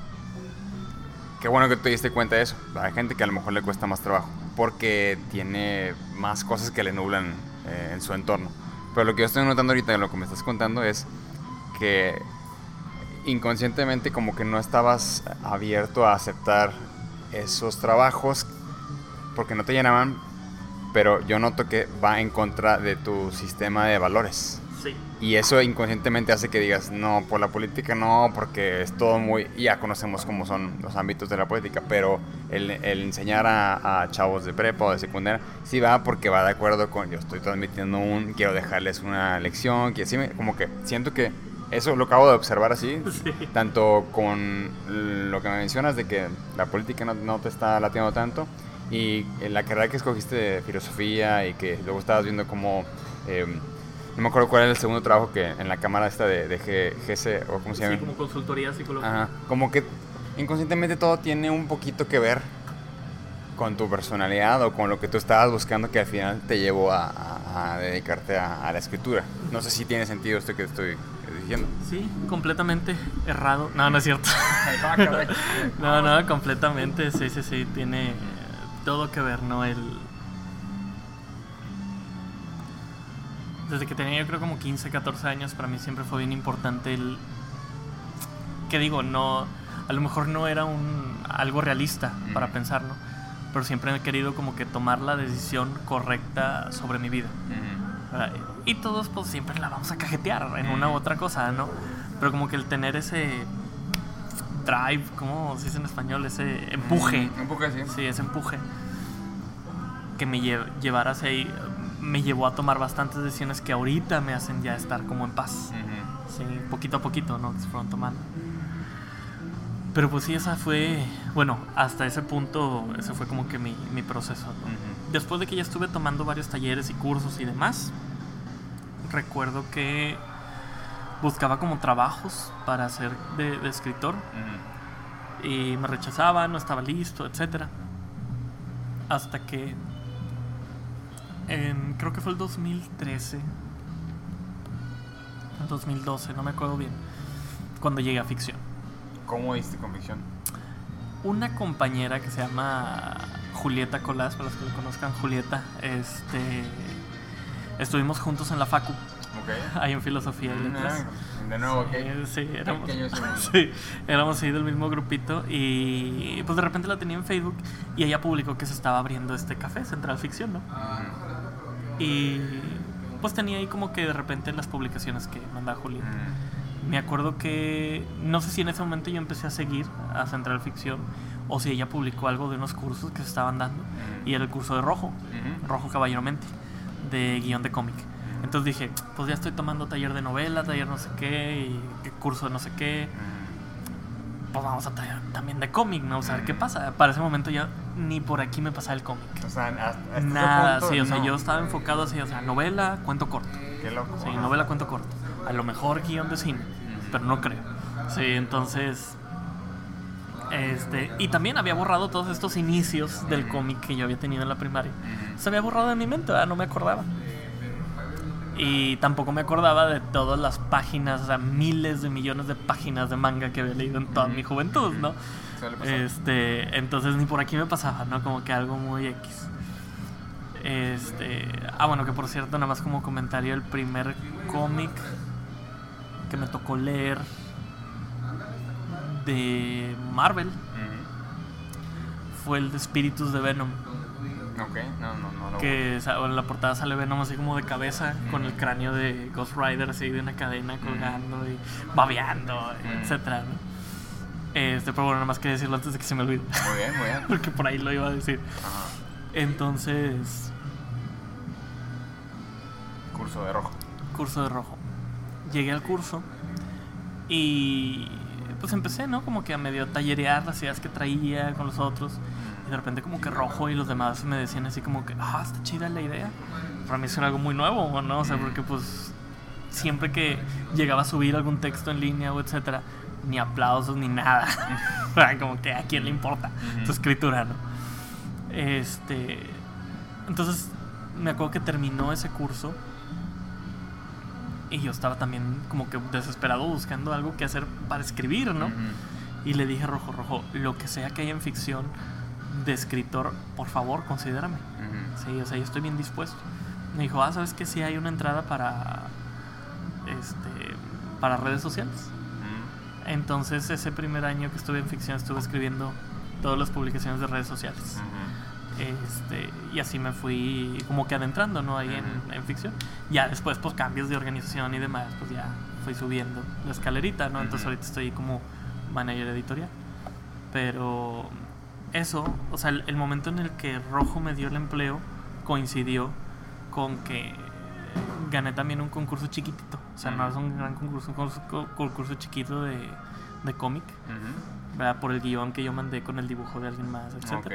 Qué bueno que te diste cuenta de eso. Hay gente que a lo mejor le cuesta más trabajo porque tiene más cosas que le nublan eh, en su entorno. Pero lo que yo estoy notando ahorita lo que me estás contando es que inconscientemente como que no estabas abierto a aceptar esos trabajos porque no te llenaban, pero yo noto que va en contra de tu sistema de valores. Sí. Y eso inconscientemente hace que digas, no, por la política no, porque es todo muy... Ya conocemos cómo son los ámbitos de la política, pero el, el enseñar a, a chavos de prepa o de secundaria, sí va porque va de acuerdo con, yo estoy transmitiendo un, quiero dejarles una lección, que así me, como que siento que eso lo acabo de observar así, Sí. tanto con lo que me mencionas de que la política no, no te está latiendo tanto y en la carrera que escogiste de filosofía y que luego estabas viendo como eh, no me acuerdo cuál era el segundo trabajo que en la cámara esta de, de G- GC o cómo se Sí, llama como consultoría psicológica. Ajá, como que inconscientemente todo tiene un poquito que ver con tu personalidad o con lo que tú estabas buscando que al final te llevó a, a- a dedicarte a, a la escritura. No sé si tiene sentido esto que estoy diciendo. Sí, completamente errado. No, no es cierto. no, no, completamente. Sí, sí, sí. Tiene eh, todo que ver, ¿no? El. Desde que tenía yo creo como 15, 14 años, para mí siempre fue bien importante el. Que digo, no. A lo mejor no era un algo realista para Ujú. pensarlo. Pero siempre he querido como que tomar la decisión correcta sobre mi vida. ¿verdad? Y todos pues siempre la vamos a cajetear en una u otra cosa, ¿no? Pero como que el tener ese drive, ¿cómo se dice en español? Ese empuje. Un poco así. Sí, ese empuje que me lle llevara hacia ahí me llevó a tomar bastantes decisiones que ahorita me hacen ya estar como en paz. Ujú. Sí, poquito a poquito, ¿no? Que se fueron tomando. Pero pues sí, esa fue, bueno, hasta ese punto, ese fue como que mi, mi proceso, ¿no? Ujú. Después de que ya estuve tomando varios talleres y cursos y demás, recuerdo que buscaba como trabajos para ser de, de escritor y me rechazaban, no estaba listo, etc. Hasta que en, creo que fue el 2013, el 2012, no me acuerdo bien, cuando llegué a ficción. ¿Cómo diste convicción? Una compañera que se llama Julieta Colás, para los que lo conozcan, Julieta, este, estuvimos juntos en la Facu, Ok. ahí en Filosofía y Letras. Ah, De nuevo, ok. Eh, sí, éramos, sí, éramos ahí del mismo grupito y pues de repente la tenía en Facebook y ella publicó que se estaba abriendo este café, Central Ficción, ¿no? Ujú. Y pues tenía ahí como que de repente las publicaciones que mandaba Julieta. Ujú. Me acuerdo que no sé si en ese momento yo empecé a seguir a Central Ficción o si ella publicó algo de unos cursos que se estaban dando Ujú. y era el curso de Rojo, Ujú. Rojo Caballero Mente, de guion de cómic. Entonces dije, pues ya estoy tomando taller de novela, taller no sé qué, y curso de no sé qué, pues vamos a taller también de cómic, ¿no? O sea, ¿qué pasa? Para ese momento ya ni por aquí me pasaba el cómic. O sea, hasta, hasta ese Nada, punto, sí, o sea, no. yo estaba enfocado así, o sea, novela, cuento corto. Qué loco. Sí, novela cuento corto. A lo mejor guion de cine, pero no creo. Sí, entonces. Este, y también había borrado todos estos inicios del cómic que yo había tenido en la primaria. Se había borrado de mi mente, ¿verdad? no me acordaba. Y tampoco me acordaba de todas las páginas, o sea, miles de millones de páginas de manga que había leído en toda mi juventud, ¿no? Este, entonces ni por aquí me pasaba, ¿no? Como que algo muy X. Este, ah, bueno, que por cierto, nada más como comentario, el primer cómic que me tocó leer de Marvel fue el de Espíritus de Venom. Ok, no, no, no. Que en la portada sale Venom así como de cabeza, con el cráneo de Ghost Rider así de una cadena colgando y babeando, Mm. etcétera, ¿no? Este, pero bueno, nada más que decirlo antes de que se me olvide. Muy bien, muy bien. Porque por ahí lo iba a decir. Ajá. Entonces, Curso de rojo. curso de rojo. Llegué al curso y pues empecé, ¿no? Como que a medio tallerear las ideas que traía con los otros. Y de repente como que rojo y los demás me decían así como que, ah, está chida la idea. Para mí eso era algo muy nuevo, ¿no? O sea, porque pues siempre que llegaba a subir algún texto en línea o etcétera, ni aplausos ni nada. Como que a quién le importa tu escritura, ¿no? Este, entonces me acuerdo que terminó ese curso y yo estaba también como que desesperado buscando algo que hacer para escribir, ¿no? Y le dije, Rojo, Rojo, lo que sea que haya en ficción de escritor, por favor, considérame. Sí, o sea, yo estoy bien dispuesto. Me dijo, ah, ¿sabes que Sí hay una entrada para, este, para redes sociales. Entonces, ese primer año que estuve en ficción, estuve escribiendo todas las publicaciones de redes sociales. Este, y así me fui como que adentrando, ¿no? Ahí en, Ujú. en ficción. Ya después, pues cambios de organización y demás, pues ya fui subiendo la escalerita, ¿no? Entonces Ujú. ahorita estoy como manager editorial. Pero eso, o sea, el, el momento en el que Rojo me dio el empleo coincidió con que gané también un concurso chiquitito. O sea, no Ujú. es un gran concurso, un concurso, concurso chiquito de, de cómic. ¿verdad? Por el guion que yo mandé con el dibujo de alguien más, etc. Ok.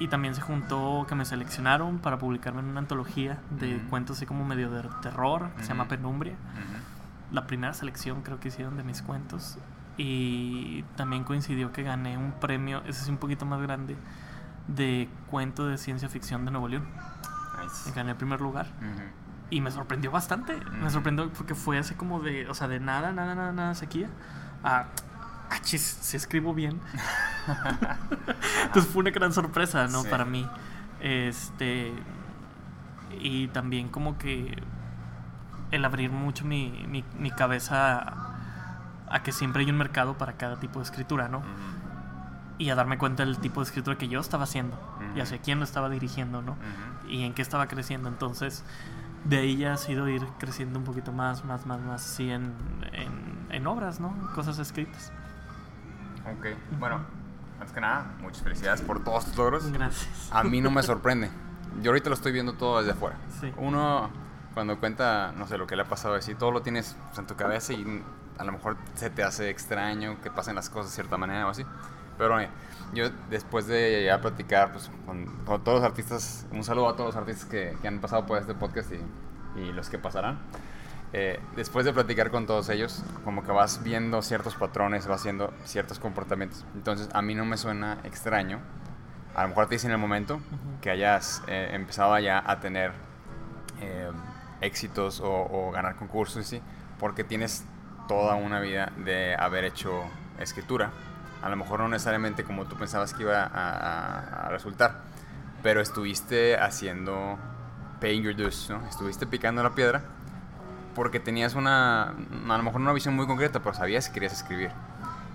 Y también se juntó que me seleccionaron para publicarme en una antología de Ujú. cuentos así como medio de terror, que se llama. Penumbria. Ujú. La primera selección creo que hicieron de mis cuentos. Y también coincidió que gané un premio, ese sí un poquito más grande, de cuento de ciencia ficción de Nuevo León. Nice. Gané el primer lugar. Y me sorprendió bastante. Me sorprendió porque fue así como de, o sea, de nada, nada, nada, nada sequía. A, ah, chis, si escribo bien. Entonces fue una gran sorpresa, ¿no? Sí. Para mí. Este. Y también como que el abrir mucho mi, mi, mi cabeza a, a que siempre hay un mercado para cada tipo de escritura, ¿no? Y a darme cuenta del tipo de escritura que yo estaba haciendo y hacia quién lo estaba dirigiendo, ¿no? Y en qué estaba creciendo. Entonces, de ahí ya ha sido ir creciendo un poquito más, más, más, más, sí, en, en, en obras, ¿no? Cosas escritas. Ok. Bueno, antes que nada, muchas felicidades por todos tus logros. Gracias. A mí no me sorprende. Yo ahorita lo estoy viendo todo desde afuera. Sí. Uno, cuando cuenta, no sé, lo que le ha pasado así, todo lo tienes pues, en tu cabeza y a lo mejor se te hace extraño que pasen las cosas de cierta manera o así. Pero eh, yo después de ya platicar pues, con, con todos los artistas, un saludo a todos los artistas que, que han pasado por este podcast y, y los que pasarán. Eh, después de platicar con todos ellos, como que vas viendo ciertos patrones, vas viendo ciertos comportamientos. Entonces, a mí no me suena extraño. A lo mejor te dice en el momento que hayas eh, empezado ya a tener eh, éxitos o, o ganar concursos, ¿sí? porque tienes toda una vida de haber hecho escritura. A lo mejor no necesariamente como tú pensabas que iba a, a- a resultar, pero estuviste haciendo paying your dues, ¿no? Estuviste picando la piedra porque tenías una, a lo mejor una visión muy concreta, pero sabías que querías escribir.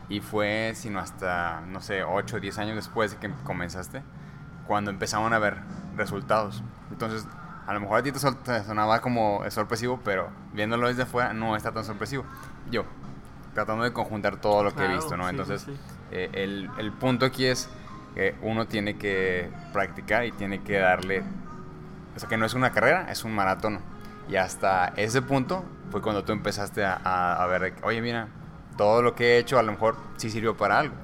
Y fue, sino hasta, no sé, 8 o 10 años después de que comenzaste, cuando empezaban a ver resultados. Entonces, a lo mejor a ti te, sonaba como sorpresivo, pero viéndolo desde afuera no está tan sorpresivo. Yo, tratando de conjuntar todo lo que he visto, ¿no? sí, Entonces, sí. eh, el, el punto aquí es que uno tiene que practicar y tiene que darle... O sea, que no es una carrera, es un maratón. Y hasta ese punto fue cuando tú empezaste a, a- a ver, oye, mira, todo lo que he hecho a lo mejor sí sirvió para algo.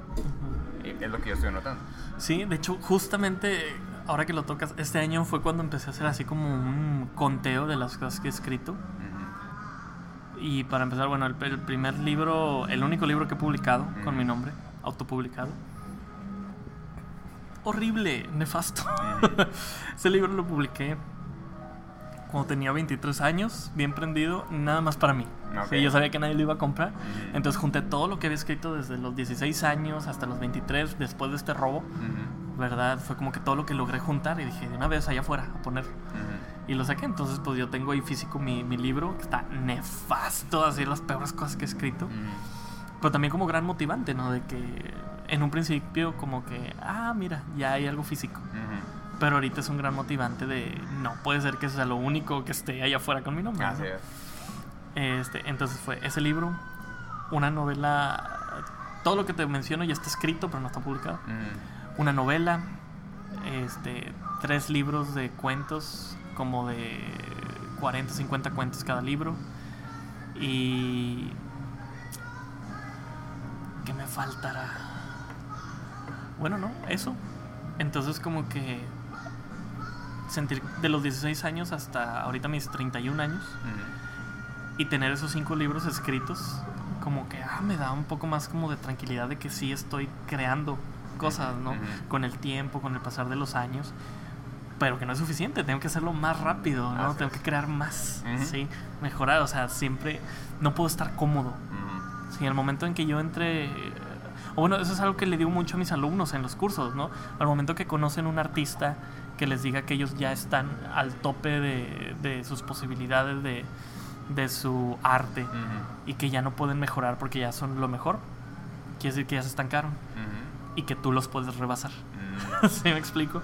Es lo que yo estoy notando. Sí, de hecho, justamente ahora que lo tocas, este año fue cuando empecé a hacer así como un conteo de las cosas que he escrito. Ujú. Y para empezar, bueno, el, el primer libro, el único libro que he publicado con Mm. mi nombre, autopublicado. Horrible, nefasto. Ese libro lo publiqué cuando tenía 23 años, bien prendido, nada más para mí. Ok. Sí, yo sabía que nadie lo iba a comprar. Entonces junté todo lo que había escrito desde los 16 años hasta los 23, después de este robo. ¿verdad? Fue como que todo lo que logré juntar y dije, de una vez allá afuera, a poner. Y lo saqué, entonces pues yo tengo ahí físico mi, mi libro, que está nefasto, así las peores cosas que he escrito. Pero también como gran motivante, ¿no? De que en un principio como que, ah, mira, ya hay algo físico. Ujú. Pero ahorita es un gran motivante de, no puede ser que sea lo único que esté allá afuera con mi nombre. Así ¿no? es. Este, entonces fue ese libro, una novela, todo lo que te menciono ya está escrito, pero no está publicado. Ujú. Una novela, este, tres libros de cuentos, como de 40, 50 cuentos cada libro. Y... ¿Qué me faltará? Bueno, no, eso. Entonces como que sentir de los 16 años hasta ahorita mis 31 años y tener esos cinco libros escritos como que ah, me da un poco más como de tranquilidad de que sí estoy creando cosas, ¿no? Con el tiempo, con el pasar de los años, pero que no es suficiente, tengo que hacerlo más rápido, ¿no? Así tengo es. que crear más, sí, mejorar, o sea, siempre no puedo estar cómodo. Ujú. Sí, en el momento en que yo entre o bueno, eso es algo que le digo mucho a mis alumnos en los cursos, ¿no? Al momento que conocen un artista que les diga que ellos ya están al tope de, de sus posibilidades de, de su arte Ujú. y que ya no pueden mejorar porque ya son lo mejor, quiere decir que ya se estancaron Ujú. y que tú los puedes rebasar. Ujú. ¿Sí me explico?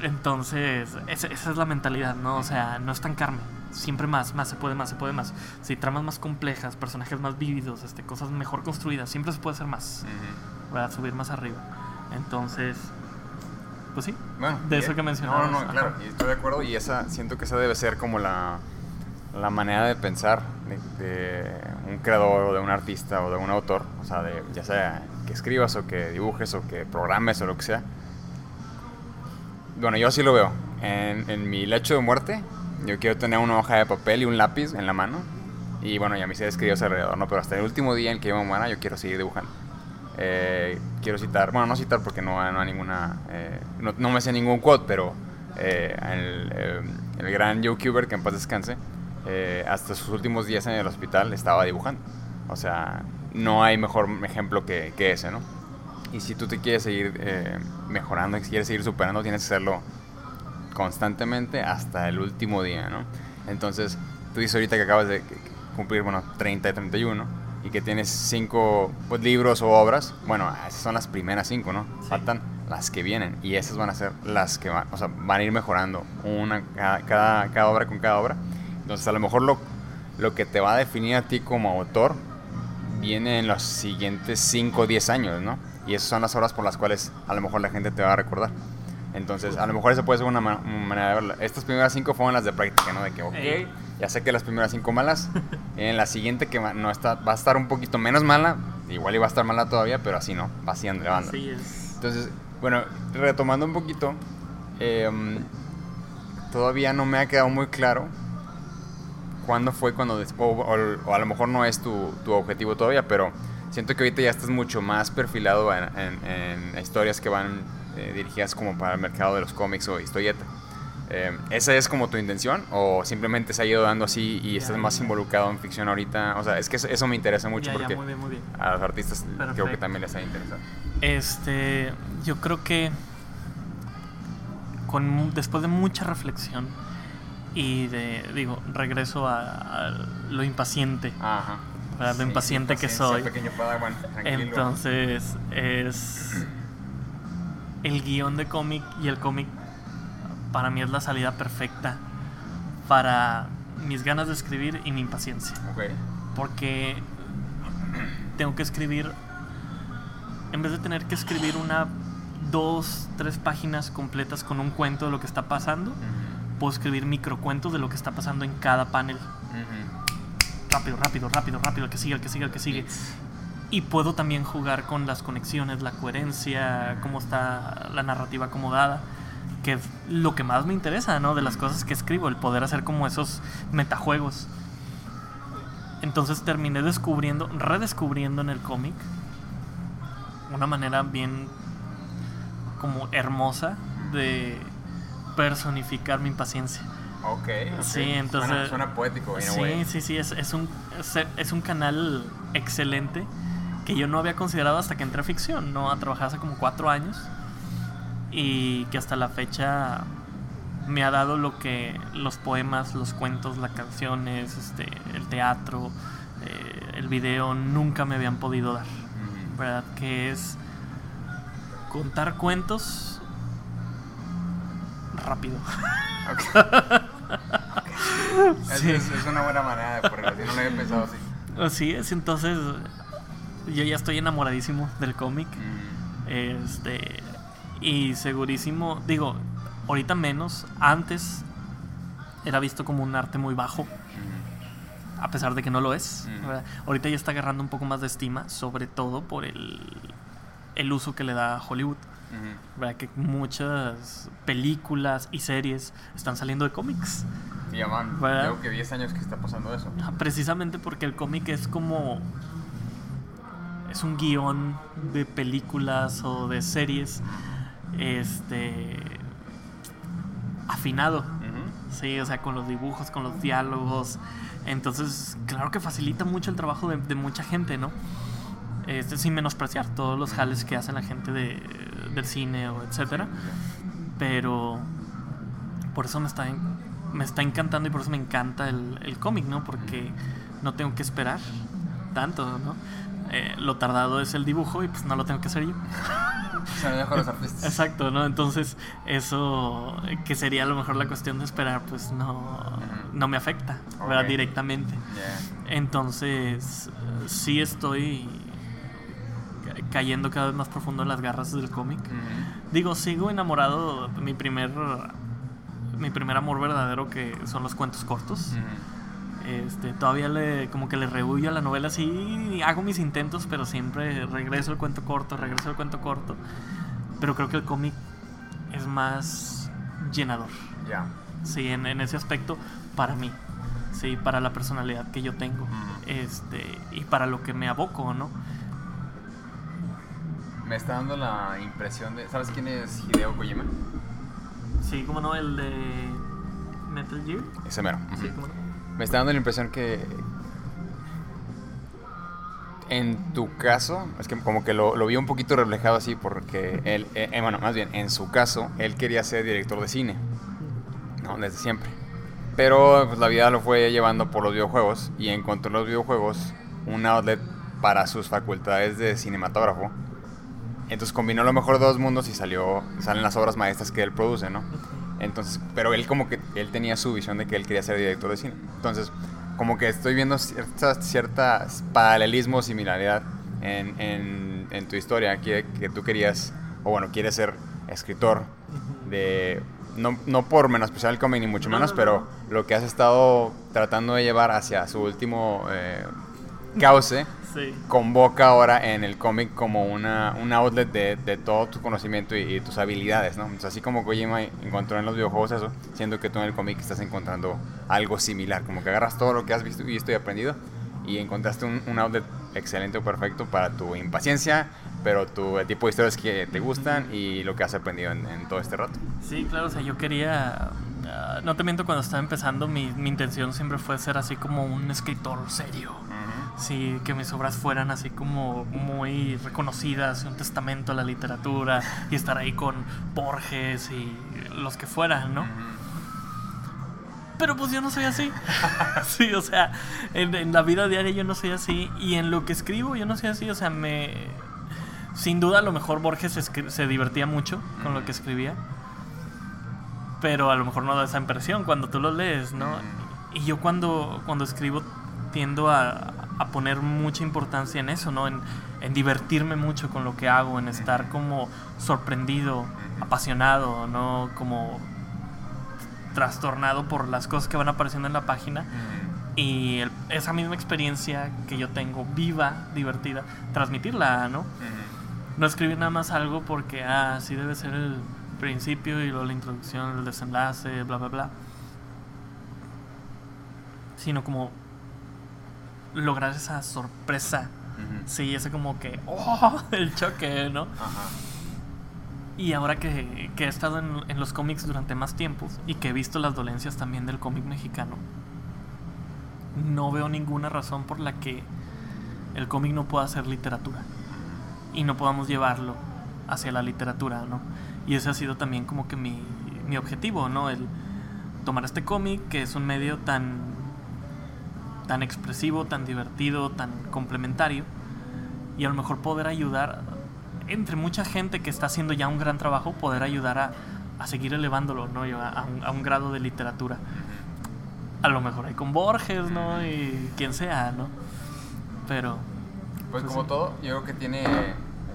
Entonces, esa, esa es la mentalidad, ¿no? O sea, no estancarme. Siempre más, más se puede, más se puede más. Si tramas más complejas, personajes más vívidos, este, cosas mejor construidas, siempre se puede hacer más. ¿Verdad? Subir más arriba. Entonces, pues sí. Bueno, De eso que mencionabas, No, no, no, claro, y estoy de acuerdo y esa, siento que esa debe ser como la, la manera de pensar de, de un creador o de un artista o de un autor, o sea, de, ya sea que escribas o que dibujes o que programes o lo que sea. Bueno, yo así lo veo. En, en mi lecho de muerte, yo quiero tener una hoja de papel y un lápiz en la mano. Y bueno, ya mis seres queridos alrededor, ¿no? Pero hasta el último día en que yo me muera, yo quiero seguir dibujando. Eh, quiero citar, bueno, no citar porque no, no hay ninguna, eh, no, no me sé ningún quote, pero eh, el, eh, el gran Joe Kubert, que en paz descanse, eh, hasta sus últimos días en el hospital estaba dibujando. O sea, no hay mejor ejemplo que, que ese, ¿no? Y si tú te quieres seguir eh, mejorando, si quieres seguir superando, tienes que hacerlo constantemente hasta el último día, ¿no? Entonces, tú dices ahorita que acabas de cumplir, bueno, 30 y 31 y que tienes cinco pues, libros o obras, bueno, esas son las primeras cinco, ¿no? Sí. Faltan las que vienen y esas van a ser las que van, o sea, van a ir mejorando una cada, cada, cada obra con cada obra. Entonces, a lo mejor lo, lo que te va a definir a ti como autor viene en los siguientes 5 o 10 años, ¿no? Y esas son las obras por las cuales a lo mejor la gente te va a recordar. Entonces, a lo mejor esa puede ser una, ma- una manera de verla. Estas primeras cinco fueron las de práctica, ¿no? De que, ok. Ya sé que las primeras cinco malas. en la siguiente que va, no está, va a estar un poquito menos mala. Igual iba a estar mala todavía, pero así no. Va así elevando. Así es. Entonces, bueno, retomando un poquito, em, todavía no me ha quedado muy claro cuándo fue cuando, o, o- o a lo mejor no es tu, tu objetivo todavía, pero siento que ahorita ya estás mucho más perfilado en, en- en historias que van eh, dirigidas como para el mercado de los cómics o historieta. Eh, ¿Esa es como tu intención o simplemente se ha ido dando así y Ya, estás más ya. involucrado en ficción ahorita? O sea, es que eso, eso me interesa mucho Ya, porque muy bien, muy bien. a los artistas creo que también les ha interesado. Este, yo creo que con después de mucha reflexión y de digo regreso a, a lo impaciente, Ajá. lo Sí, impaciente que soy. pequeño Padawan. Entonces es el guion de cómic y el cómic para mí es la salida perfecta para mis ganas de escribir y mi impaciencia. Ok. Porque tengo que escribir, en vez de tener que escribir una, dos, tres páginas completas con un cuento de lo que está pasando, puedo escribir microcuentos de lo que está pasando en cada panel. Rápido, rápido, rápido, rápido, el que sigue, el que sigue, el que sigue. Y puedo también jugar con las conexiones, la coherencia, cómo está la narrativa acomodada. Que es lo que más me interesa, ¿no? De las cosas que escribo, el poder hacer como esos metajuegos. Entonces terminé descubriendo, redescubriendo en el cómic una manera bien como hermosa de personificar mi impaciencia. Ok. okay. Sí, entonces. Suena, suena poético, Sí, way. sí, sí, es, es un, es, es un canal excelente que yo no había considerado hasta que entré a ficción, ¿no? A trabajar hace como cuatro años y que hasta la fecha me ha dado lo que los poemas, los cuentos, las canciones, este, el teatro, eh, el video nunca me habían podido dar. ¿verdad? Que es contar cuentos rápido. Sí. es- es una buena manera de ponerlo no lo había pensado así. Así es, entonces yo ya estoy enamoradísimo del cómic. Mm, Este. Y segurísimo. Digo, ahorita menos. Antes era visto como un arte muy bajo. A pesar de que no lo es. Ahorita ya está agarrando un poco más de estima. Sobre todo por el, el uso que le da a Hollywood. ¿verdad? Que muchas películas y series están saliendo de cómics. Sí, ¿Verdad? creo que 10 años que está pasando eso. Ah, Precisamente porque el cómic es como. Es un guion de películas o de series. Este. Afinado. Sí, o sea, con los dibujos, con los diálogos. Entonces, claro que facilita mucho el trabajo de, de mucha gente, ¿no? Este, sin menospreciar todos los jales que hacen la gente de, del cine o etcétera. Pero por eso me está, me está encantando y por eso me encanta el, el cómic, ¿no? Porque no tengo que esperar tanto, ¿no? Eh, lo tardado es el dibujo y pues no lo tengo que hacer yo. Se lo dejo a los artistas. Exacto, ¿no? Entonces, eso que sería a lo mejor la cuestión de esperar, pues no, no me afecta, ¿verdad? Directamente. Yeah. Entonces, sí estoy ca- cayendo cada vez más profundo en las garras del cómic. Digo, sigo enamorado. Mi primer, mi primer amor verdadero que son los cuentos cortos. Este, todavía le, como que le rehuyo a la novela, sí hago mis intentos, pero siempre regreso al cuento corto, regreso al cuento corto. Pero creo que el cómic es más llenador, Ya. sí, en, en ese aspecto para mí, sí, para la personalidad que yo tengo, este, y para lo que me aboco, ¿no? Me está dando la impresión de. ¿Sabes quién es Hideo Kojima? Sí, como no, el de Metal Gear, Ese mero. sí, como no. Me está dando la impresión que. En tu caso, es que como que lo, lo vi un poquito reflejado así, porque él, eh, eh, bueno, más bien, en su caso, él quería ser director de cine, ¿no? Desde siempre. Pero pues, la vida lo fue llevando por los videojuegos y encontró en los videojuegos un outlet para sus facultades de cinematógrafo. Entonces combinó lo mejor de dos mundos y salió, salen las obras maestras que él produce, ¿no? Entonces, pero él como que él tenía su visión de que él quería ser director de cine. Entonces, como que estoy viendo cierta, cierta paralelismo, similaridad en, en, en tu historia, que, que tú querías, o bueno, quieres ser escritor de... No, no por menospreciar el cómic ni mucho No, menos, no, pero lo que has estado tratando de llevar hacia su último eh, cauce Sí. convoca ahora en el cómic como una, un outlet de, de todo tu conocimiento y, y tus habilidades, ¿no? Entonces, así como Kojima encontró en los videojuegos eso, siento que tú en el cómic estás encontrando algo similar, como que agarras todo lo que has visto, visto y aprendido y encontraste un, un outlet excelente o perfecto para tu impaciencia, pero tu el tipo de historias que te gustan y lo que has aprendido en, en todo este rato. Sí, claro, o sea, yo quería. ah, no te miento, cuando estaba empezando, mi, mi intención siempre fue ser así como un escritor serio. Sí, que mis obras fueran así como muy reconocidas, un testamento a la literatura, y estar ahí con Borges y los que fueran, ¿no? Pero pues yo no soy así. sí, o sea, en, en la vida diaria yo no soy así. Y en lo que escribo yo no soy así. O sea, me... Sin duda a lo mejor Borges escri- se divertía mucho con lo que escribía. Pero a lo mejor no da esa impresión cuando tú lo lees, ¿no? Y yo cuando, cuando escribo tiendo a, a poner mucha importancia en eso, ¿no? En, en divertirme mucho con lo que hago, en estar como sorprendido, apasionado, ¿no? Como trastornado por las cosas que van apareciendo en la página y el- esa misma experiencia que yo tengo, viva, divertida, transmitirla, ¿no? No escribir nada más algo porque, ah, así debe ser el principio y luego la introducción, el desenlace, bla, bla, bla. Sino como lograr esa sorpresa. Sí, ese como que, oh, el choque, ¿no? Ajá. Y ahora que, que he estado en, en los cómics durante más tiempo y que he visto las dolencias también del cómic mexicano, no veo ninguna razón por la que el cómic no pueda ser literatura y no podamos llevarlo hacia la literatura, ¿no? Y ese ha sido también como que mi, mi objetivo, ¿no? El tomar este cómic, que es un medio tan, tan expresivo, tan divertido, tan complementario, y a lo mejor poder ayudar, entre mucha gente que está haciendo ya un gran trabajo, poder ayudar a, a seguir elevándolo, ¿no? A, a, un, a un grado de literatura. A lo mejor hay con Borges, ¿no? Y quien sea, ¿no? Pero... Pues, como sí. todo, yo creo que tiene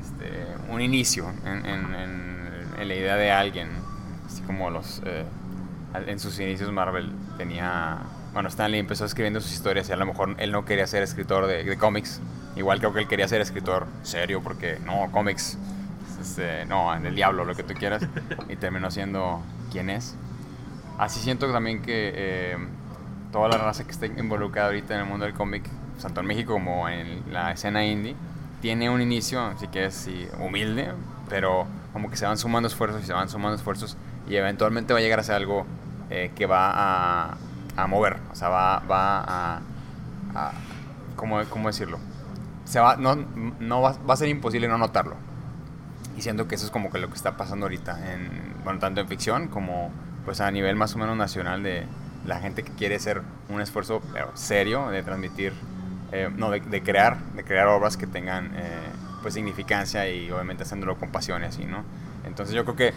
este, un inicio en, en- en- en la idea de alguien. Así como los... eh, en sus inicios Marvel tenía... Bueno, Stanley empezó escribiendo sus historias y a lo mejor él no quería ser escritor de, de cómics. Igual creo que él quería ser escritor serio porque no, cómics, este, no, el diablo, lo que tú quieras. Y terminó siendo quien es. Así siento también que eh, toda la raza que está involucrada ahorita en el mundo del cómic, tanto en México como en la escena indie, tiene un inicio, así que es sí, humilde, pero como que se van sumando esfuerzos y se van sumando esfuerzos y eventualmente va a llegar a ser algo eh, que va a, a mover, o sea, va, va a, a- ¿cómo, cómo decirlo? Se va, no, no va, va a ser imposible no notarlo. Y siento que eso es como que lo que está pasando ahorita, en, bueno, tanto en ficción como pues a nivel más o menos nacional de la gente que quiere hacer un esfuerzo serio de transmitir, eh, no, de, de crear, de crear obras que tengan eh, pues significancia y obviamente haciéndolo con pasión y así, ¿no? Entonces yo creo que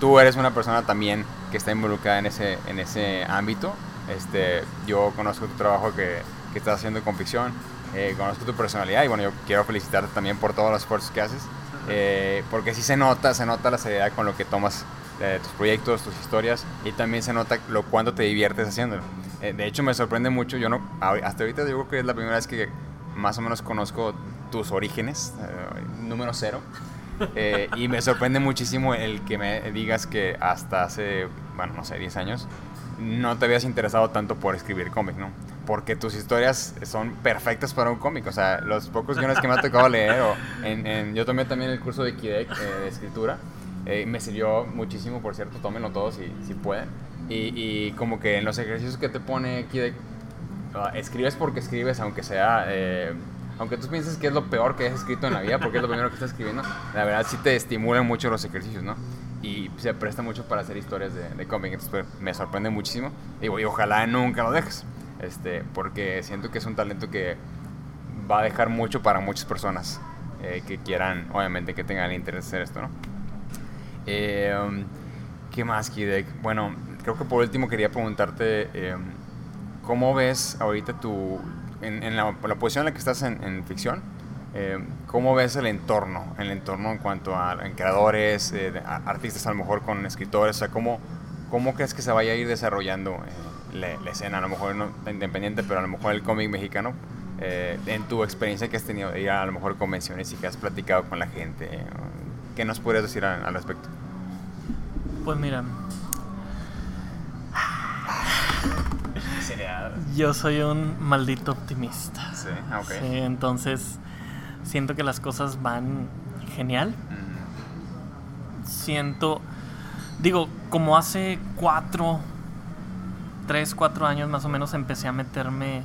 tú eres una persona también que está involucrada en ese, en ese ámbito. Este, yo conozco tu trabajo que, que estás haciendo con ficción, eh, conozco tu personalidad y bueno, yo quiero felicitarte también por todos los esfuerzos que haces, eh, porque sí se nota, se nota la seriedad con lo que tomas eh, tus proyectos, tus historias y también se nota lo cuánto te diviertes haciéndolo. De hecho me sorprende mucho, yo no, hasta ahorita yo creo que es la primera vez que más o menos conozco tus orígenes, número cero. Y me sorprende muchísimo el que me digas que hasta hace, bueno, no sé, 10 años, no te habías interesado tanto por escribir cómic, ¿no? Porque tus historias son perfectas para un cómic. O sea, los pocos guiones que me ha tocado leer, o en, en- yo tomé también el curso de Kidek eh, de escritura, eh, me sirvió muchísimo, por cierto, tómenlo todos si, si pueden. Y, y como que en los ejercicios que te pone Kidek, Ah, escribes porque escribes, aunque sea. eh, aunque tú pienses que es lo peor que has escrito en la vida, porque es lo primero que estás escribiendo, la verdad sí te estimulan mucho los ejercicios, ¿no? Y se presta mucho para hacer historias de, de cómic, entonces pues, me sorprende muchísimo. Digo, y ojalá nunca lo dejes, este, porque siento que es un talento que va a dejar mucho para muchas personas eh, que quieran, obviamente, que tengan el interés de hacer esto, ¿no? Eh, ¿Qué más, Kidek? Bueno, creo que por último quería preguntarte, eh, ¿cómo ves ahorita tu, en, en la, la posición en la que estás en, en ficción, eh, ¿cómo ves el entorno? El entorno en cuanto a en creadores, eh, a- artistas a lo mejor con escritores, o sea, ¿cómo, cómo crees que se vaya a ir desarrollando eh, la, la escena? A lo mejor no independiente, pero a lo mejor el cómic mexicano, eh, en tu experiencia que has tenido de ir a, a lo mejor convenciones y que has platicado con la gente, eh, ¿qué nos podrías decir al- al respecto? Pues mira, yo soy un maldito optimista. Sí, ah, ok. Sí, entonces siento que las cosas van genial. Siento, digo, como hace cuatro, tres, cuatro años más o menos empecé a meterme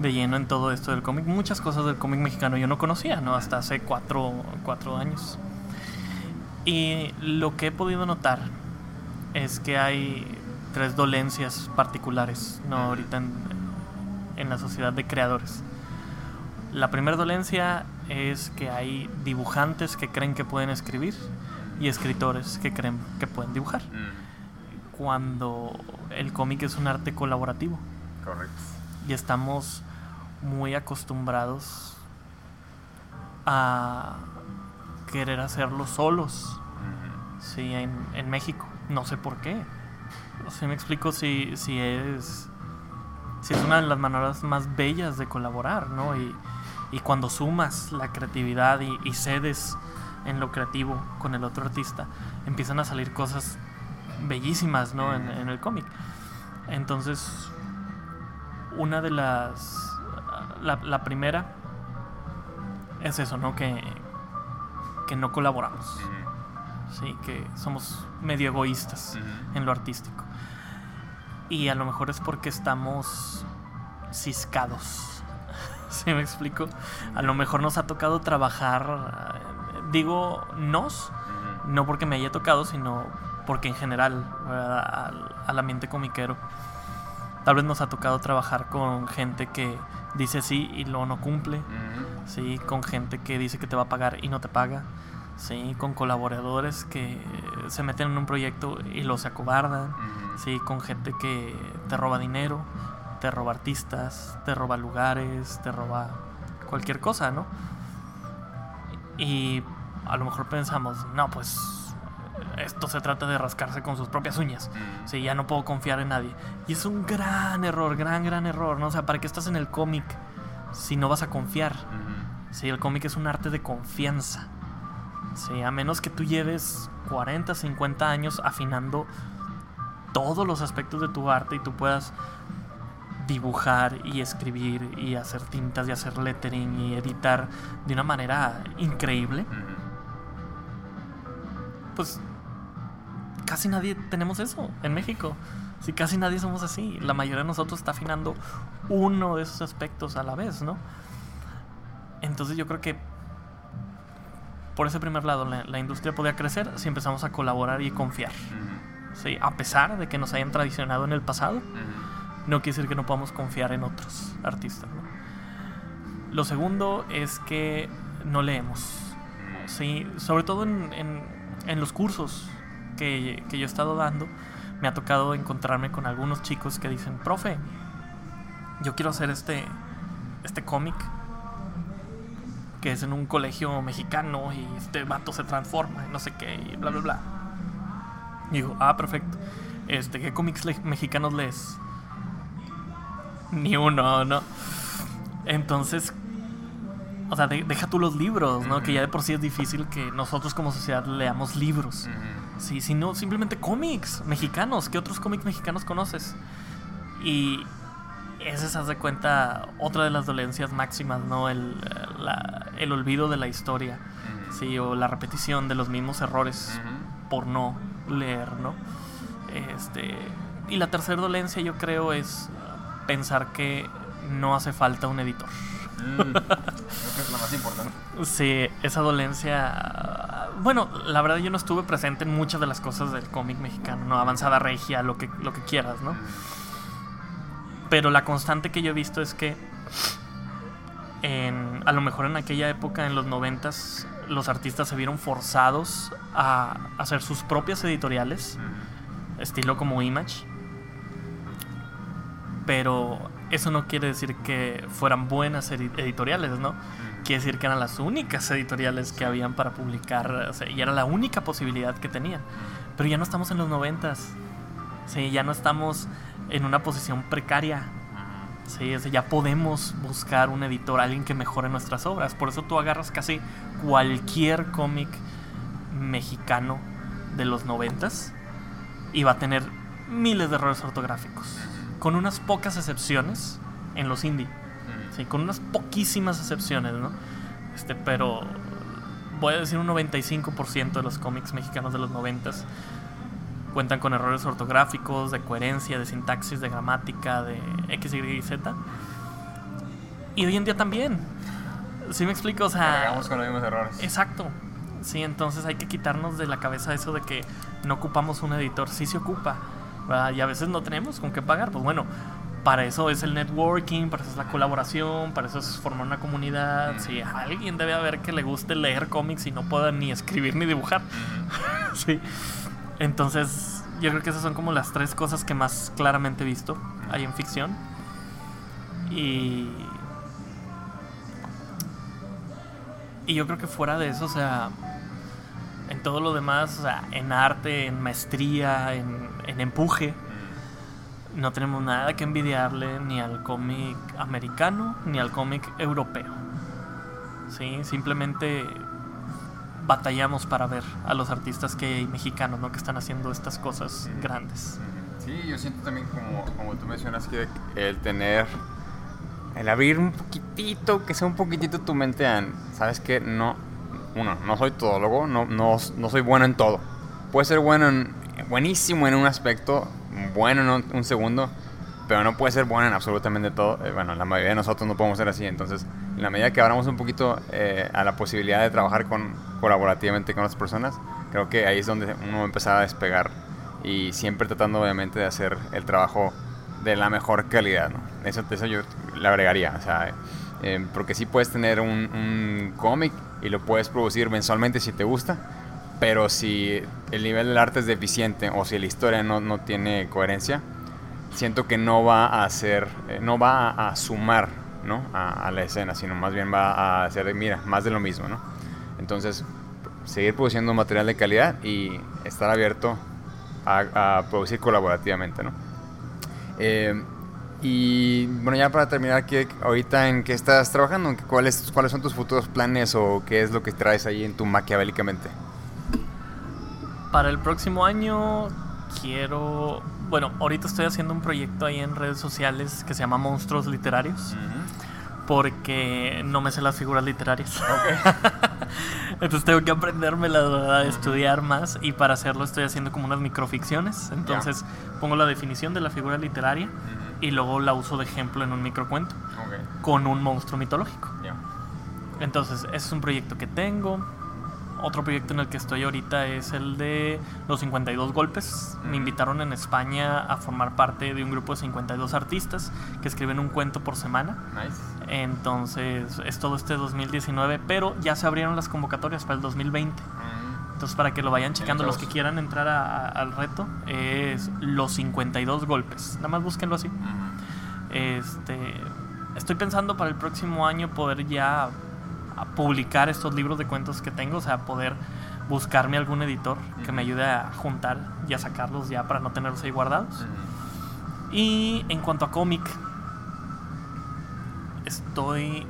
de lleno en todo esto del cómic. Muchas cosas del cómic mexicano yo no conocía, ¿no? Hasta hace cuatro, cuatro años. Y lo que he podido notar es que hay tres dolencias particulares, ¿no? Ahorita en, en la sociedad de creadores. La primera dolencia es que hay dibujantes que creen que pueden escribir y escritores que creen que pueden dibujar. mm, Cuando el cómic es un arte colaborativo correcto. y estamos muy acostumbrados a querer hacerlo solos, Mm, sí, en, en México. No sé por qué. Si me explico si, si es si es una de las maneras más bellas de colaborar, ¿no? Y, y cuando sumas la creatividad y, y cedes en lo creativo con el otro artista, empiezan a salir cosas bellísimas, ¿no? En, en el cómic. Entonces, una de las... La, la primera es eso, ¿no? Que, que no colaboramos. Sí, que somos medio egoístas en lo artístico. Y a lo mejor es porque estamos ciscados. ¿Sí me explico? A lo mejor nos ha tocado trabajar, eh, digo nos, no porque me haya tocado, sino porque en general, al, al ambiente comiquero, tal vez nos ha tocado trabajar con gente que dice sí y luego no cumple, sí, con gente que dice que te va a pagar y no te paga, sí, con colaboradores que se meten en un proyecto y lo se acobardan, sí, con gente que te roba dinero, te roba artistas, te roba lugares, te roba cualquier cosa, ¿no? Y a lo mejor pensamos, no, pues esto se trata de rascarse con sus propias uñas. Ujú. Sí, ya no puedo confiar en nadie. Y es un gran error, gran, gran error, ¿no? O sea, ¿para qué estás en el cómic si no vas a confiar? Sí, el cómic es un arte de confianza. Sí, a menos que tú lleves 40, 50 años afinando todos los aspectos de tu arte y tú puedas dibujar y escribir y hacer tintas y hacer lettering y editar de una manera increíble, pues casi nadie tenemos eso en México. Si casi nadie somos así, la mayoría de nosotros está afinando uno de esos aspectos a la vez, ¿no? Entonces yo creo que por ese primer lado la, la industria podría crecer si empezamos a colaborar y confiar. ¿sí? A pesar de que nos hayan tradicionado en el pasado. No quiere decir que no podamos confiar en otros artistas. Lo segundo es que no leemos. Sí, sobre todo en, en- los cursos que, que yo he estado dando, me ha tocado encontrarme con algunos chicos que dicen, profe, yo quiero hacer este, este cómic que es en un colegio mexicano y este vato se transforma y no sé qué y bla bla bla. Y digo, ah, perfecto. Este, ¿qué cómics mexicanos lees? Ni uno, ¿no? Entonces, o sea, de- deja tú los libros, ¿no? Que ya de por sí es difícil que nosotros como sociedad leamos libros. Sí, sino simplemente cómics mexicanos. ¿Qué otros cómics mexicanos conoces? Y esa es, haz de cuenta, otra de las dolencias máximas, ¿no? El, la- el olvido de la historia, sí, o la repetición de los mismos errores por no leer, ¿no? Este, y la tercera dolencia yo creo es pensar que no hace falta un editor. Mm. Creo que es la más importante. Sí, esa dolencia. Bueno, la verdad yo no estuve presente en muchas de las cosas del cómic mexicano, ¿no? Avanzada regia, lo que, lo que quieras, ¿no? Pero la constante que yo he visto es que en, a lo mejor en aquella época, en los noventas, los artistas se vieron forzados a hacer sus propias editoriales, Ujú. estilo como Image. Pero eso no quiere decir que fueran buenas edi- editoriales, ¿no? Quiere decir que eran las únicas editoriales que habían para publicar, o sea, y era la única posibilidad que tenían. Pero ya no estamos en los noventas. Sí, ya no estamos en una posición precaria. Sí, o sea, ya podemos buscar un editor, alguien que mejore nuestras obras. Por eso tú agarras casi cualquier cómic mexicano de los noventas y va a tener miles de errores ortográficos. Con unas pocas excepciones en los indie. Ujú. Sí, con unas poquísimas excepciones, ¿no? Este, pero voy a decir un 95% de los cómics mexicanos de los 90 cuentan con errores ortográficos, de coherencia, de sintaxis, de gramática, de X, Y y Z. Y hoy en día también. ¿Sí me explico? O sea, con los mismos errores. Exacto. Sí, entonces hay que quitarnos de la cabeza eso de que no ocupamos un editor. Sí se ocupa. ¿Verdad? Y a veces no tenemos con qué pagar. Pues bueno, para eso es el networking, para eso es la colaboración, para eso es formar una comunidad. Mm. Sí, alguien debe haber que le guste leer cómics y no pueda ni escribir ni dibujar. Sí. Entonces, yo creo que esas son como las tres cosas que más claramente he visto ahí en ficción. Y. Y yo creo que fuera de eso, o sea, en todo lo demás, o sea, en arte, en maestría, en, empuje, no tenemos nada que envidiarle ni al cómic americano ni al cómic europeo. Sí, simplemente batallamos para ver a los artistas que mexicanos, ¿no? Que están haciendo estas cosas grandes. Sí, yo siento también como, como tú mencionas que el tener, el abrir un poquitito, que sea un poquitito tu mente sabes que no, uno, no soy todólogo, no, no, no soy bueno en todo. Puede ser bueno en, buenísimo en un aspecto, bueno en un, un segundo, pero no puede ser bueno en absolutamente todo. Eh, bueno, la mayoría de nosotros no podemos ser así, entonces en la medida que abramos un poquito eh, a la posibilidad de trabajar con, colaborativamente con otras personas, creo que ahí es donde uno va a empezar a despegar y siempre tratando obviamente de hacer el trabajo de la mejor calidad, ¿no? Eso, eso yo le agregaría, o sea, eh, porque sí puedes tener un, un cómic y lo puedes producir mensualmente si te gusta, pero si el nivel del arte es deficiente o si la historia no, no tiene coherencia, siento que no va a ser, eh, no va a, a sumar, ¿no? A, a la escena, sino más bien va a ser, mira, más de lo mismo, ¿no? Entonces, seguir produciendo material de calidad y estar abierto a, a producir colaborativamente, ¿no? Eh, y bueno, ya para terminar, ¿qué, ahorita en qué estás trabajando? ¿Cuáles, ¿Cuáles son tus futuros planes o qué es lo que traes ahí en tu maquiavélicamente? Para el próximo año quiero... Bueno, ahorita estoy haciendo un proyecto ahí en redes sociales que se llama Monstruos Literarios. Porque no me sé las figuras literarias. Entonces tengo que aprenderme la verdad, estudiar más. Y para hacerlo estoy haciendo como unas microficciones. Entonces pongo la definición de la figura literaria y luego la uso de ejemplo en un microcuento Okay. con un monstruo mitológico. Ya. Entonces, ese es un proyecto que tengo. Otro proyecto en el que estoy ahorita es el de los 52 golpes. Me invitaron en España a formar parte de un grupo de 52 artistas que escriben un cuento por semana. Nice. Entonces, es todo este 2019, pero ya se abrieron las convocatorias para el 2020. Entonces, para que lo vayan checando, los que quieran entrar a- a- al reto, es los 52 golpes. Nada más búsquenlo así. Este, estoy pensando para el próximo año poder ya publicar estos libros de cuentos que tengo, o sea, poder buscarme algún editor que me ayude a juntar y a sacarlos ya para no tenerlos ahí guardados. Y en cuanto a cómic, estoy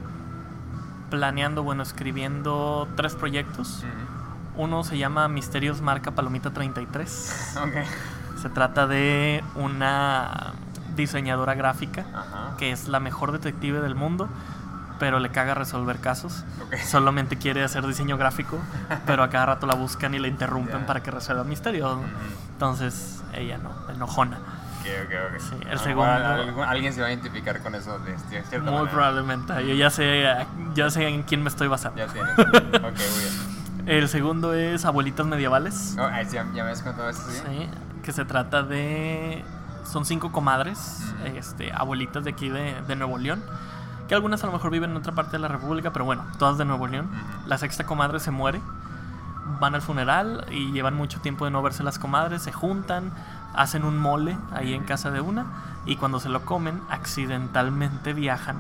planeando, bueno, escribiendo tres proyectos. Uno se llama Misterios Marca Palomita 33. Ok. Se trata de una diseñadora gráfica Ajá. que es la mejor detective del mundo, pero le caga resolver casos. Ok. Solamente quiere hacer diseño gráfico, pero a cada rato la buscan y la interrumpen para que resuelva misterios. Entonces, ella no, enojona. Ok, ok, ok. Sí, el segundo- algún- alguien se va a identificar con eso de de cierta Muy manera. probablemente. Yo ya sé, ya sé en quién me estoy basando. Ya tienes. ok, muy bien. El segundo es Abuelitas Medievales. Oh, ya, ya me has contado esto, ¿sí? Sí, que se trata de. Son cinco comadres, este, abuelitas de aquí de, de Nuevo León. Que algunas a lo mejor viven en otra parte de la República, pero bueno, todas de Nuevo León. La sexta comadre se muere. Van al funeral y llevan mucho tiempo de no verse las comadres. Se juntan, hacen un mole ahí en casa de una. Y cuando se lo comen, accidentalmente viajan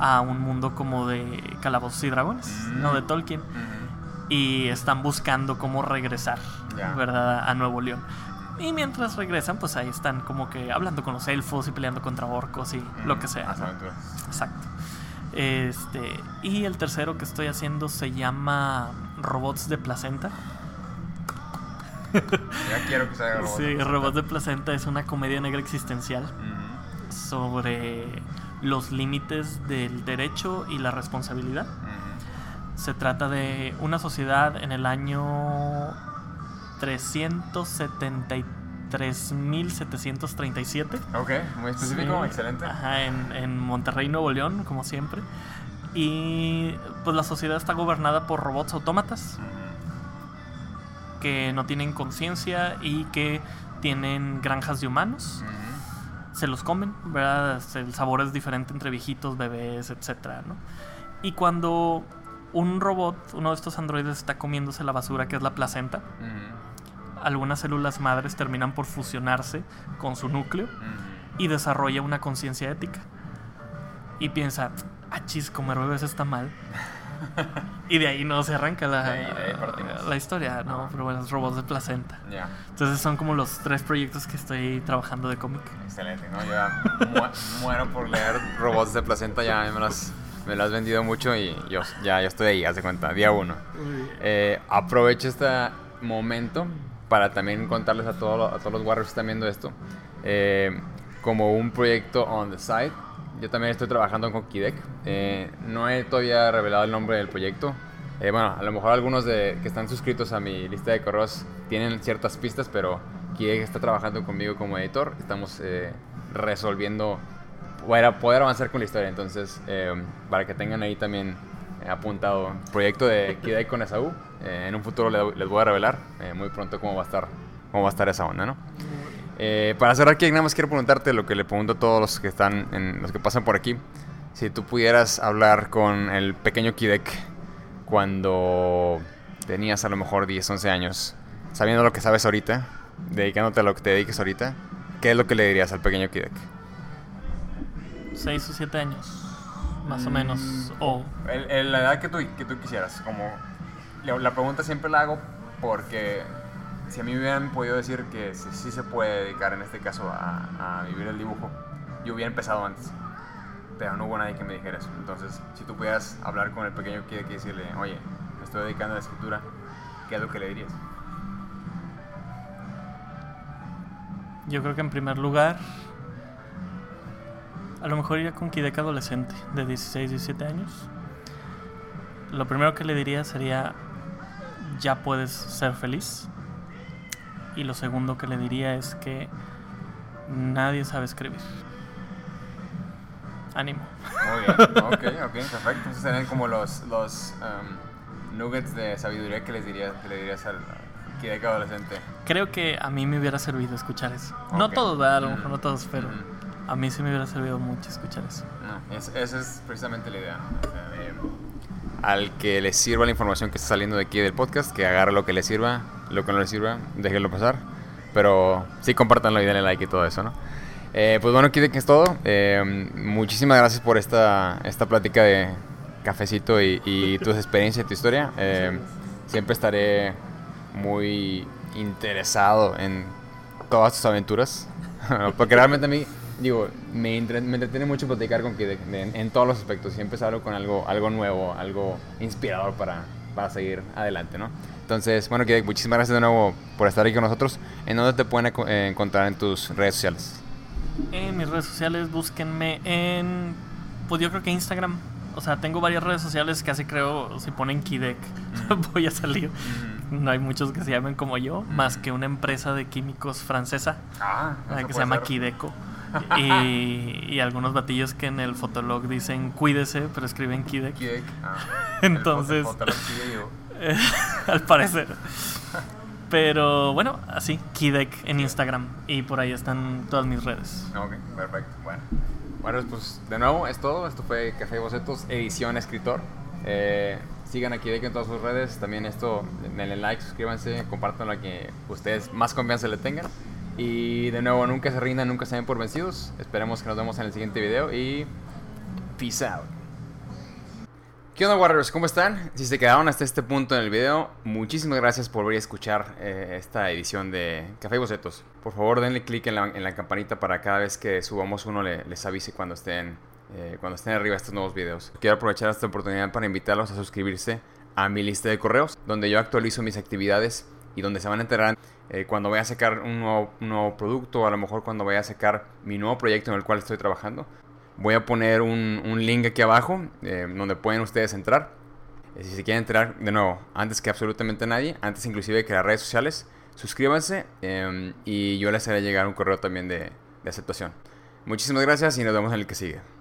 a un mundo como de calabozos y dragones, Mm. no de Tolkien. Y están buscando cómo regresar. ¿verdad? A Nuevo León. Y mientras regresan, pues ahí están como que hablando con los elfos y peleando contra orcos y lo que sea. ¿no? Exacto. Este, y el tercero que estoy haciendo se llama Robots de Placenta. Ya quiero que se haga robot. Sí, Robots de Placenta es una comedia negra existencial sobre los límites del derecho y la responsabilidad. Ujú. Se trata de una sociedad en el año 373.737. Ok, muy específico, Sí, excelente. Ajá, en, en Monterrey, Nuevo León, como siempre. Y pues la sociedad está gobernada por robots autómatas que no tienen conciencia y que tienen granjas de humanos. Se los comen, ¿verdad? El sabor es diferente entre viejitos, bebés, etcétera, ¿no? Y cuando un robot, uno de estos androides, está comiéndose la basura que es la placenta, algunas células madres terminan por fusionarse con su núcleo Ujú. y desarrolla una conciencia ética. Y piensa, ah, chis, comer bebés está mal. y de ahí no se arranca la, ahí- ahí la historia, ¿no? Pero bueno, los robots de placenta. Ya, Entonces son como los tres proyectos que estoy trabajando de cómic. excelente, ¿no? Yo ya mu- muero por leer robots de placenta, ya me los, me lo has vendido mucho y yo ya, ya estoy ahí, haz de cuenta, día uno. Eh, aprovecho este momento para también contarles a, todos a todos los Warriors que están viendo esto, eh, como un proyecto on the side. Yo también estoy trabajando con Kidek. Eh, no he todavía revelado el nombre del proyecto. bueno, a lo mejor algunos de, que están suscritos a mi lista de correos tienen ciertas pistas, pero Kidek está trabajando conmigo como editor. Estamos resolviendo para poder avanzar con la historia. Entonces, eh, para que tengan ahí también eh, apuntado proyecto de Kidai con Esaú. Eh, en un futuro les voy a revelar muy pronto cómo va a estar, cómo va a estar esa onda, ¿no? para cerrar aquí, nada más quiero preguntarte lo que le pregunto a todos los que están, en, los que pasan por aquí. Si tú pudieras hablar con el pequeño Kidek cuando tenías a lo mejor 10, 11 años, sabiendo lo que sabes ahorita, dedicándote a lo que te dediques ahorita, ¿qué es lo que le dirías al pequeño Kidek? 6 o 7 años, más o menos. Mm. O la edad que tú, que tú quisieras. Como la pregunta siempre la hago porque si a mí me hubieran podido decir que sí, se puede dedicar en este caso a, vivir el dibujo, yo hubiera empezado antes. Pero no hubo nadie que me dijera eso. Entonces, si tú pudieras hablar con el pequeño que decirle, oye, me estoy dedicando a la escritura, ¿qué es lo que le dirías? Yo creo que en primer lugar a lo mejor iría con Kidek adolescente, de 16, 17 años. Lo primero que le diría sería, ya puedes ser feliz. Y lo segundo que le diría es que nadie sabe escribir. Ánimo. Muy bien, ok, ok, perfecto. Esos serían como los, los um, nuggets de sabiduría que, les diría, que le dirías al Kidek adolescente. Creo que a mí me hubiera servido escuchar eso. No todos. A lo mejor no todos, pero... A mí sí me hubiera servido mucho escuchar eso. No, esa es precisamente la idea. al que le sirva la información que está saliendo de aquí del podcast, que agarre lo que le sirva, lo que no le sirva, déjenlo pasar. Pero sí, compártanlo y denle like y todo eso, ¿no? Eh, pues bueno, aquí de que es todo. Eh, muchísimas gracias por esta, esta plática de cafecito y, y tus experiencias tu historia. Eh, siempre estaré muy interesado en todas tus aventuras. Porque realmente a mí digo, me, entretiene mucho platicar con que en, todos los aspectos. Siempre salgo con algo, algo nuevo, algo inspirador para, para seguir adelante, ¿no? Entonces, bueno, que muchísimas gracias de nuevo por estar aquí con nosotros. ¿En dónde te pueden eh, encontrar en tus redes sociales? En mis redes sociales, búsquenme en, pues yo creo que Instagram. O sea, tengo varias redes sociales que así creo, si ponen Kidek, voy a salir. No hay muchos que se llamen como yo, más que una empresa de químicos francesa ah, que se llama Kideco y, algunos batillos que en el fotolog dicen cuídese, pero escriben Kidek. Ah, Entonces, al parecer. Pero bueno, así, Kidek en Instagram. Y por ahí están todas mis redes. Ok, perfecto. Bueno, bueno pues de nuevo es todo. Esto fue Café Bocetos, edición escritor. Eh, sigan a Kidek en todas sus redes. También esto, denle like, suscríbanse, compartan lo que ustedes más confianza le tengan. Y de nuevo, nunca se rindan, nunca se den por vencidos. Esperemos que nos vemos en el siguiente video y peace out. ¿Qué onda Warriors? ¿Cómo están? Si se quedaron hasta este punto en el video, muchísimas gracias por venir a escuchar eh, esta edición de Café y Bocetos. Por favor denle click en la, campanita para cada vez que subamos uno les avise cuando estén, eh, cuando estén arriba estos nuevos videos. Quiero aprovechar esta oportunidad para invitarlos a suscribirse a mi lista de correos, donde yo actualizo mis actividades y donde se van a enterar eh, cuando voy a sacar un nuevo, producto o a lo mejor cuando voy a sacar mi nuevo proyecto en el cual estoy trabajando. Voy a poner un, link aquí abajo eh, donde pueden ustedes entrar. Eh, si se quieren entrar, de nuevo, antes que absolutamente nadie, antes inclusive que las redes sociales, suscríbanse y yo les haré llegar un correo también de aceptación. Muchísimas gracias y nos vemos en el que sigue.